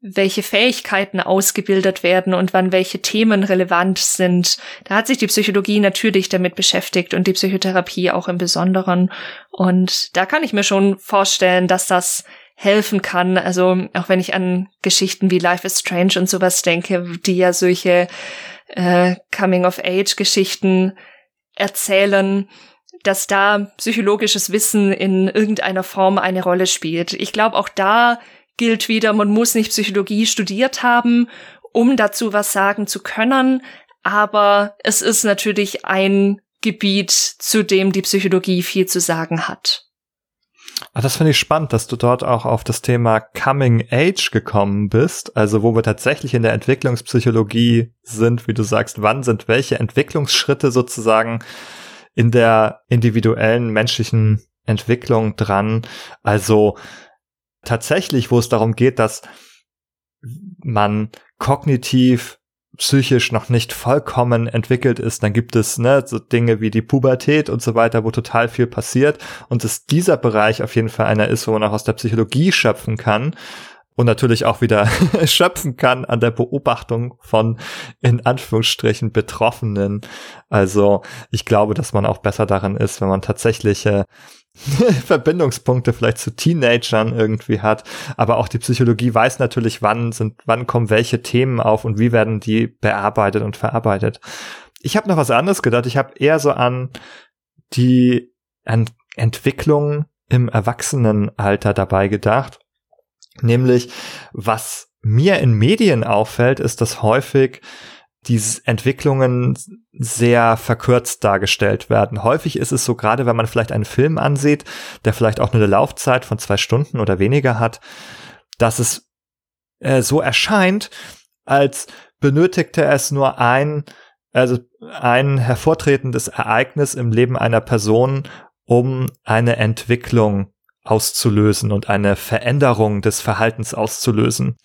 welche Fähigkeiten ausgebildet werden und wann welche Themen relevant sind. Da hat sich die Psychologie natürlich damit beschäftigt und die Psychotherapie auch im Besonderen. Und da kann ich mir schon vorstellen, dass das helfen kann. Also auch wenn ich an Geschichten wie Life is Strange und sowas denke, die ja solche äh, Coming-of-Age-Geschichten erzählen, dass da psychologisches Wissen in irgendeiner Form eine Rolle spielt. Ich glaube, auch da gilt wieder, man muss nicht Psychologie studiert haben, um dazu was sagen zu können, aber es ist natürlich ein Gebiet, zu dem die Psychologie viel zu sagen hat. Ah, das finde ich spannend, dass du dort auch auf das Thema Coming Age gekommen bist, also wo wir tatsächlich in der Entwicklungspsychologie sind, wie du sagst, wann sind welche Entwicklungsschritte sozusagen in der individuellen menschlichen Entwicklung dran. Also tatsächlich, wo es darum geht, dass man kognitiv psychisch noch nicht vollkommen entwickelt ist, dann gibt es ne, so Dinge wie die Pubertät und so weiter, wo total viel passiert. Und dass dieser Bereich auf jeden Fall einer ist, wo man auch aus der Psychologie schöpfen kann und natürlich auch wieder <laughs> schöpfen kann an der Beobachtung von in Anführungsstrichen Betroffenen. Also ich glaube, dass man auch besser daran ist, wenn man tatsächlich äh, <laughs> Verbindungspunkte vielleicht zu Teenagern irgendwie hat. Aber auch die Psychologie weiß natürlich, wann sind, wann kommen welche Themen auf und wie werden die bearbeitet und verarbeitet. Ich habe noch was anderes gedacht. Ich habe eher so an die Ent Entwicklung im Erwachsenenalter dabei gedacht. Nämlich, was mir in Medien auffällt, ist, dass häufig diese Entwicklungen sehr verkürzt dargestellt werden. Häufig ist es so, gerade wenn man vielleicht einen Film ansieht, der vielleicht auch nur eine Laufzeit von zwei Stunden oder weniger hat, dass es äh, so erscheint, als benötigte es nur ein, also ein hervortretendes Ereignis im Leben einer Person, um eine Entwicklung auszulösen und eine Veränderung des Verhaltens auszulösen.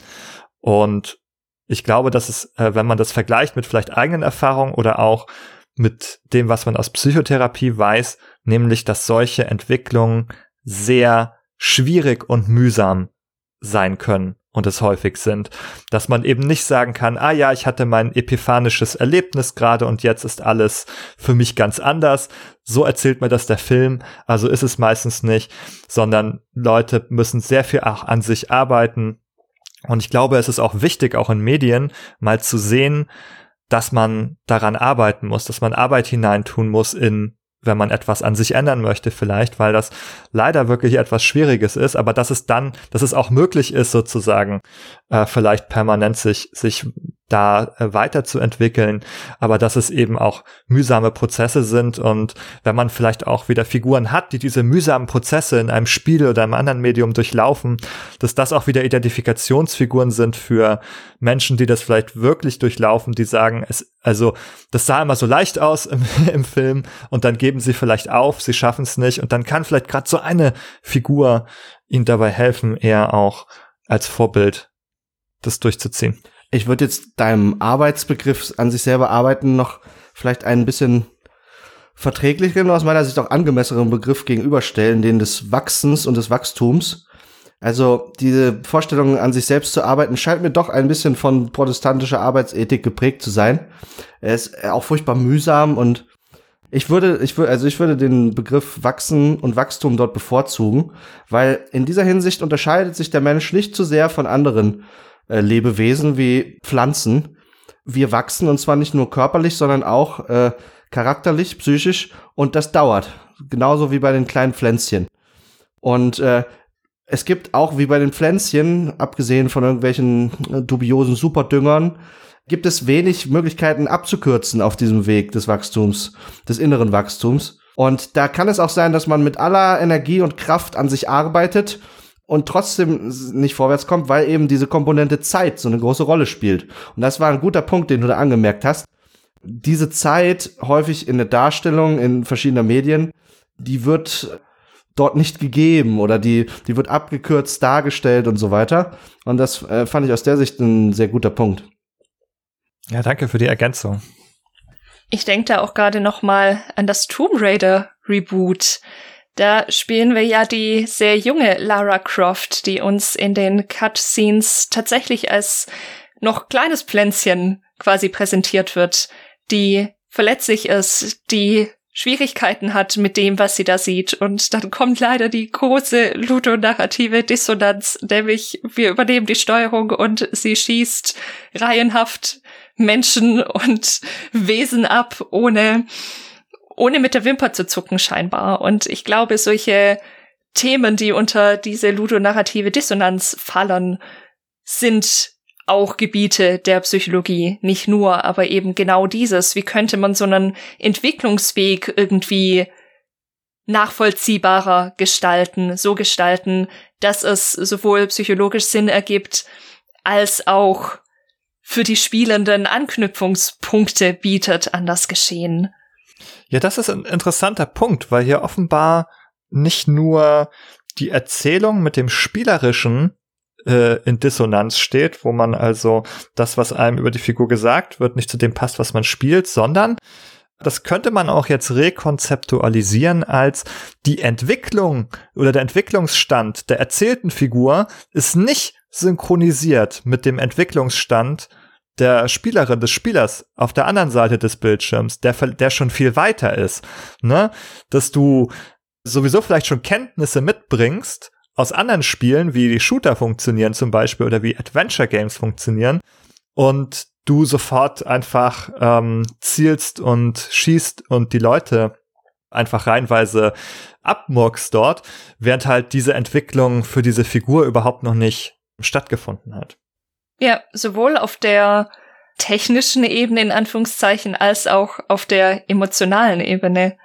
Und ich glaube, dass es, äh, wenn man das vergleicht mit vielleicht eigenen Erfahrungen oder auch mit dem, was man aus Psychotherapie weiß, nämlich, dass solche Entwicklungen sehr schwierig und mühsam sein können und es häufig sind, dass man eben nicht sagen kann, ah ja, ich hatte mein epiphanisches Erlebnis gerade und jetzt ist alles für mich ganz anders. So erzählt mir das der Film, also ist es meistens nicht, sondern Leute müssen sehr viel auch an sich arbeiten, und ich glaube, es ist auch wichtig, auch in Medien mal zu sehen, dass man daran arbeiten muss, dass man Arbeit hineintun muss in wenn man etwas an sich ändern möchte vielleicht, weil das leider wirklich etwas Schwieriges ist, aber dass es dann, dass es auch möglich ist sozusagen, äh, vielleicht permanent sich, sich da äh, weiterzuentwickeln, aber dass es eben auch mühsame Prozesse sind und wenn man vielleicht auch wieder Figuren hat, die diese mühsamen Prozesse in einem Spiel oder einem anderen Medium durchlaufen, dass das auch wieder Identifikationsfiguren sind für Menschen, die das vielleicht wirklich durchlaufen, die sagen, es, also das sah immer so leicht aus <laughs> im, im Film und dann geben sie vielleicht auf, sie schaffen es nicht und dann kann vielleicht gerade so eine Figur ihnen dabei helfen, eher auch als Vorbild das durchzuziehen. Ich würde jetzt deinem Arbeitsbegriff an sich selber arbeiten noch vielleicht ein bisschen verträglicheren, aus meiner Sicht auch angemessenen Begriff gegenüberstellen, den des Wachsens und des Wachstums. Also diese Vorstellung, an sich selbst zu arbeiten, scheint mir doch ein bisschen von protestantischer Arbeitsethik geprägt zu sein. Er ist auch furchtbar mühsam und ich würde, ich würde, also ich würde den Begriff Wachsen und Wachstum dort bevorzugen, weil in dieser Hinsicht unterscheidet sich der Mensch nicht zu sehr von anderen äh, Lebewesen wie Pflanzen. Wir wachsen und zwar nicht nur körperlich, sondern auch äh, charakterlich, psychisch und das dauert. Genauso wie bei den kleinen Pflänzchen. Und äh, es gibt auch wie bei den Pflänzchen, abgesehen von irgendwelchen äh, dubiosen Superdüngern, gibt es wenig Möglichkeiten abzukürzen auf diesem Weg des Wachstums, des inneren Wachstums. Und da kann es auch sein, dass man mit aller Energie und Kraft an sich arbeitet und trotzdem nicht vorwärts kommt, weil eben diese Komponente Zeit so eine große Rolle spielt. Und das war ein guter Punkt, den du da angemerkt hast. diese Zeit häufig in der Darstellung in verschiedener Medien, die wird dort nicht gegeben oder die, die wird abgekürzt dargestellt und so weiter. Und das äh, fand ich aus der Sicht ein sehr guter Punkt. Ja, danke für die Ergänzung. Ich denke da auch gerade noch mal an das Tomb Raider Reboot. Da spielen wir ja die sehr junge Lara Croft, die uns in den Cutscenes tatsächlich als noch kleines Pflänzchen quasi präsentiert wird, die verletzlich ist, die Schwierigkeiten hat mit dem, was sie da sieht. Und dann kommt leider die große ludonarrative Dissonanz, nämlich wir übernehmen die Steuerung und sie schießt reihenhaft Menschen und Wesen ab, ohne, ohne mit der Wimper zu zucken scheinbar. Und ich glaube, solche Themen, die unter diese ludonarrative Dissonanz fallen, sind auch Gebiete der Psychologie, nicht nur, aber eben genau dieses. Wie könnte man so einen Entwicklungsweg irgendwie nachvollziehbarer gestalten, so gestalten, dass es sowohl psychologisch Sinn ergibt, als auch für die Spielenden Anknüpfungspunkte bietet an das Geschehen. Ja, das ist ein interessanter Punkt, weil hier offenbar nicht nur die Erzählung mit dem Spielerischen äh, in Dissonanz steht, wo man also das, was einem über die Figur gesagt wird, nicht zu dem passt, was man spielt, sondern das könnte man auch jetzt rekonzeptualisieren als die Entwicklung oder der Entwicklungsstand der erzählten Figur ist nicht synchronisiert mit dem Entwicklungsstand der Spielerin, des Spielers auf der anderen Seite des Bildschirms, der, der schon viel weiter ist, ne? Dass du sowieso vielleicht schon Kenntnisse mitbringst aus anderen Spielen, wie die Shooter funktionieren zum Beispiel oder wie Adventure Games funktionieren und du sofort einfach ähm, zielst und schießt und die Leute einfach reinweise abmurkst dort, während halt diese Entwicklung für diese Figur überhaupt noch nicht stattgefunden hat. Ja, sowohl auf der technischen Ebene in Anführungszeichen als auch auf der emotionalen Ebene.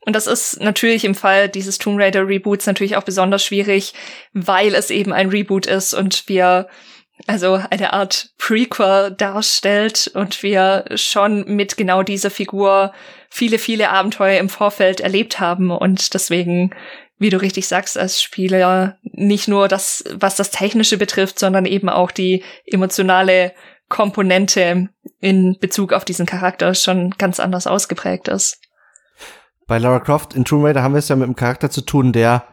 Und das ist natürlich im Fall dieses Tomb Raider Reboots natürlich auch besonders schwierig, weil es eben ein Reboot ist und wir also eine Art Prequel darstellt und wir schon mit genau dieser Figur viele, viele Abenteuer im Vorfeld erlebt haben und deswegen, wie du richtig sagst, als Spieler nicht nur das, was das Technische betrifft, sondern eben auch die emotionale Komponente in Bezug auf diesen Charakter schon ganz anders ausgeprägt ist. Bei Lara Croft in Tomb Raider haben wir es ja mit einem Charakter zu tun, der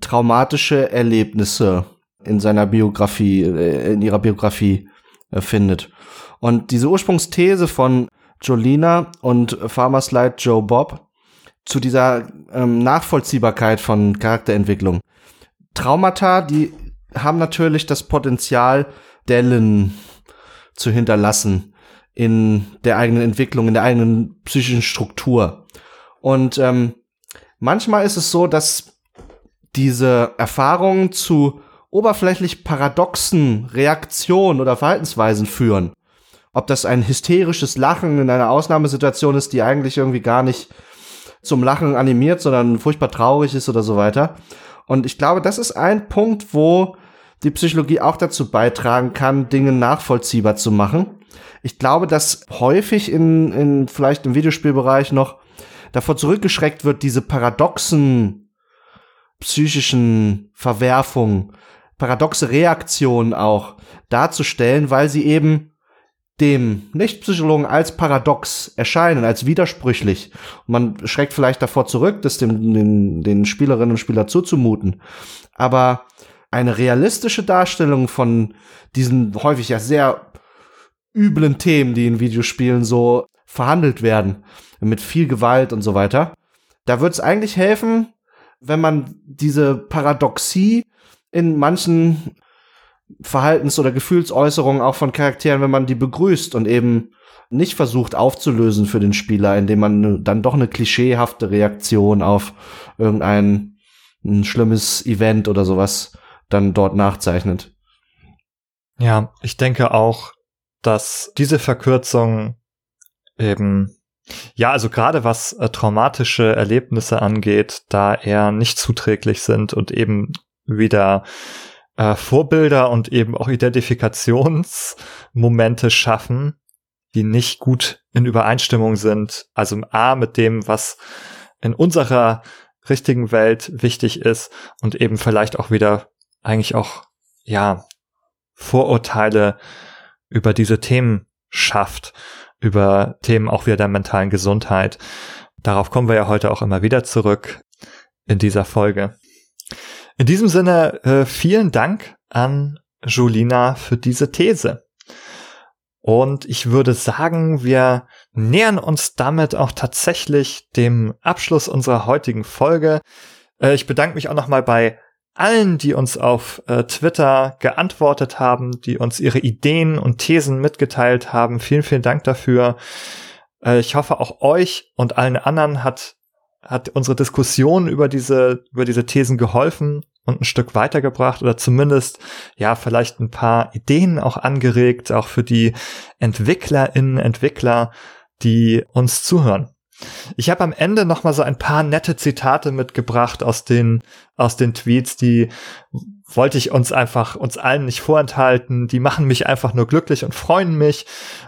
traumatische Erlebnisse in seiner Biografie, äh, in ihrer Biografie äh, findet. Und diese Ursprungsthese von Jolina und Farmers Light Joe Bob zu dieser ähm, Nachvollziehbarkeit von Charakterentwicklung. Traumata, die haben natürlich das Potenzial, Dellen zu hinterlassen in der eigenen Entwicklung, in der eigenen psychischen Struktur. Und ähm, manchmal ist es so, dass diese Erfahrungen zu oberflächlich paradoxen Reaktionen oder Verhaltensweisen führen. Ob das ein hysterisches Lachen in einer Ausnahmesituation ist, die eigentlich irgendwie gar nicht zum Lachen animiert, sondern furchtbar traurig ist oder so weiter. Und ich glaube, das ist ein Punkt, wo die Psychologie auch dazu beitragen kann, Dinge nachvollziehbar zu machen. Ich glaube, dass häufig in, in vielleicht im Videospielbereich noch davor zurückgeschreckt wird, diese paradoxen psychischen Verwerfungen, paradoxe Reaktionen auch darzustellen, weil sie eben dem Nicht-Psychologen als paradox erscheinen, als widersprüchlich. Und man schreckt vielleicht davor zurück, das dem, den, den Spielerinnen und Spielern zuzumuten. Aber eine realistische Darstellung von diesen häufig ja sehr üblen Themen, die in Videospielen so verhandelt werden, mit viel Gewalt und so weiter. Da würde es eigentlich helfen, wenn man diese Paradoxie in manchen Verhaltens- oder Gefühlsäußerungen auch von Charakteren, wenn man die begrüßt und eben nicht versucht aufzulösen für den Spieler, indem man dann doch eine klischeehafte Reaktion auf irgendein ein schlimmes Event oder sowas dann dort nachzeichnet. Ja, ich denke auch, dass diese Verkürzung eben ja, also gerade was äh, traumatische Erlebnisse angeht, da eher nicht zuträglich sind und eben wieder äh, Vorbilder und eben auch Identifikationsmomente schaffen, die nicht gut in Übereinstimmung sind. Also A mit dem, was in unserer richtigen Welt wichtig ist und eben vielleicht auch wieder eigentlich auch, ja, Vorurteile über diese Themen schafft, über Themen auch wieder der mentalen Gesundheit. Darauf kommen wir ja heute auch immer wieder zurück in dieser Folge. In diesem Sinne, äh, vielen Dank an Julina für diese These. Und ich würde sagen, wir nähern uns damit auch tatsächlich dem Abschluss unserer heutigen Folge. Äh, ich bedanke mich auch nochmal bei allen, die uns auf äh, Twitter geantwortet haben, die uns ihre Ideen und Thesen mitgeteilt haben. Vielen, vielen Dank dafür. Äh, ich hoffe, auch euch und allen anderen hat, hat unsere Diskussion über diese, über diese Thesen geholfen und ein Stück weitergebracht oder zumindest, ja, vielleicht ein paar Ideen auch angeregt, auch für die Entwicklerinnen, Entwickler, die uns zuhören. Ich habe am Ende noch mal so ein paar nette Zitate mitgebracht aus den aus den Tweets, die wollte ich uns einfach uns allen nicht vorenthalten. Die machen mich einfach nur glücklich und freuen mich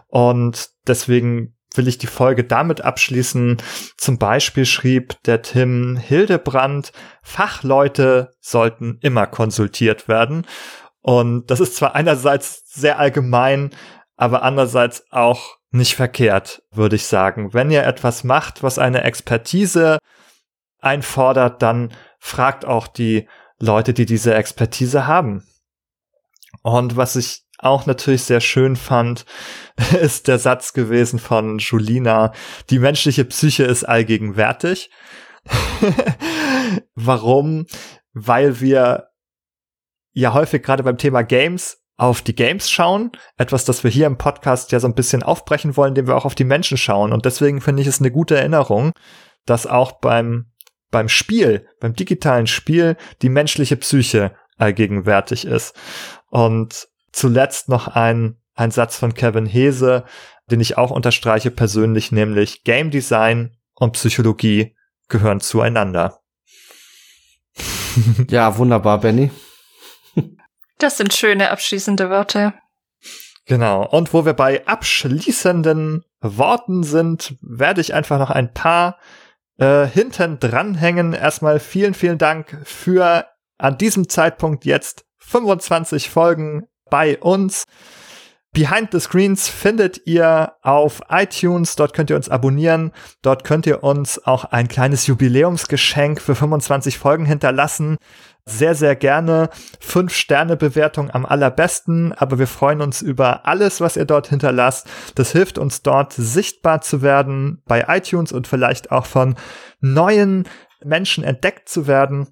und deswegen will ich die Folge damit abschließen. Zum Beispiel schrieb der Tim Hildebrand, Fachleute sollten immer konsultiert werden. Und das ist zwar einerseits sehr allgemein, aber andererseits auch nicht verkehrt, würde ich sagen. Wenn ihr etwas macht, was eine Expertise einfordert, dann fragt auch die Leute, die diese Expertise haben. Und was ich auch natürlich sehr schön fand, <laughs> ist der Satz gewesen von Julina, die menschliche Psyche ist allgegenwärtig. <laughs> Warum? Weil wir ja häufig gerade beim Thema Games auf die Games schauen, etwas, das wir hier im Podcast ja so ein bisschen aufbrechen wollen, indem wir auch auf die Menschen schauen. Und deswegen finde ich es eine gute Erinnerung, dass auch beim, beim Spiel, beim digitalen Spiel, die menschliche Psyche allgegenwärtig ist. Und zuletzt noch ein, ein Satz von Kevin Hese, den ich auch unterstreiche persönlich, nämlich Game Design und Psychologie gehören zueinander. <laughs> Ja, wunderbar, Benny. Das sind schöne abschließende Worte. Genau. Und wo wir bei abschließenden Worten sind, werde ich einfach noch ein paar äh, hinten dranhängen. Erstmal vielen, vielen Dank für an diesem Zeitpunkt jetzt 25 Folgen bei uns. Behind the Screens findet ihr auf iTunes. Dort könnt ihr uns abonnieren. Dort könnt ihr uns auch ein kleines Jubiläumsgeschenk für 25 Folgen hinterlassen. Sehr, sehr gerne. Fünf Sterne Bewertung am allerbesten. Aber wir freuen uns über alles, was ihr dort hinterlasst. Das hilft uns dort sichtbar zu werden bei iTunes und vielleicht auch von neuen Menschen entdeckt zu werden.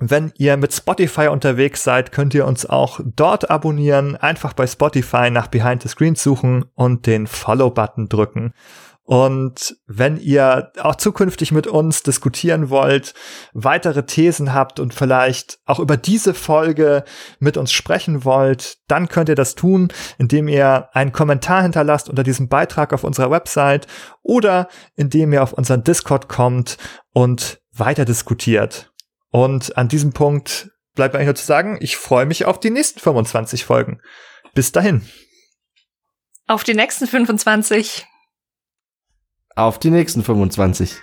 Wenn ihr mit Spotify unterwegs seid, könnt ihr uns auch dort abonnieren. Einfach bei Spotify nach Behind the Screen suchen und den Follow-Button drücken. Und wenn ihr auch zukünftig mit uns diskutieren wollt, weitere Thesen habt und vielleicht auch über diese Folge mit uns sprechen wollt, dann könnt ihr das tun, indem ihr einen Kommentar hinterlasst unter diesem Beitrag auf unserer Website oder indem ihr auf unseren Discord kommt und weiter diskutiert. Und an diesem Punkt bleibt eigentlich nur zu sagen, ich freue mich auf die nächsten 25 Folgen. Bis dahin. Auf die nächsten 25. Auf die nächsten 25.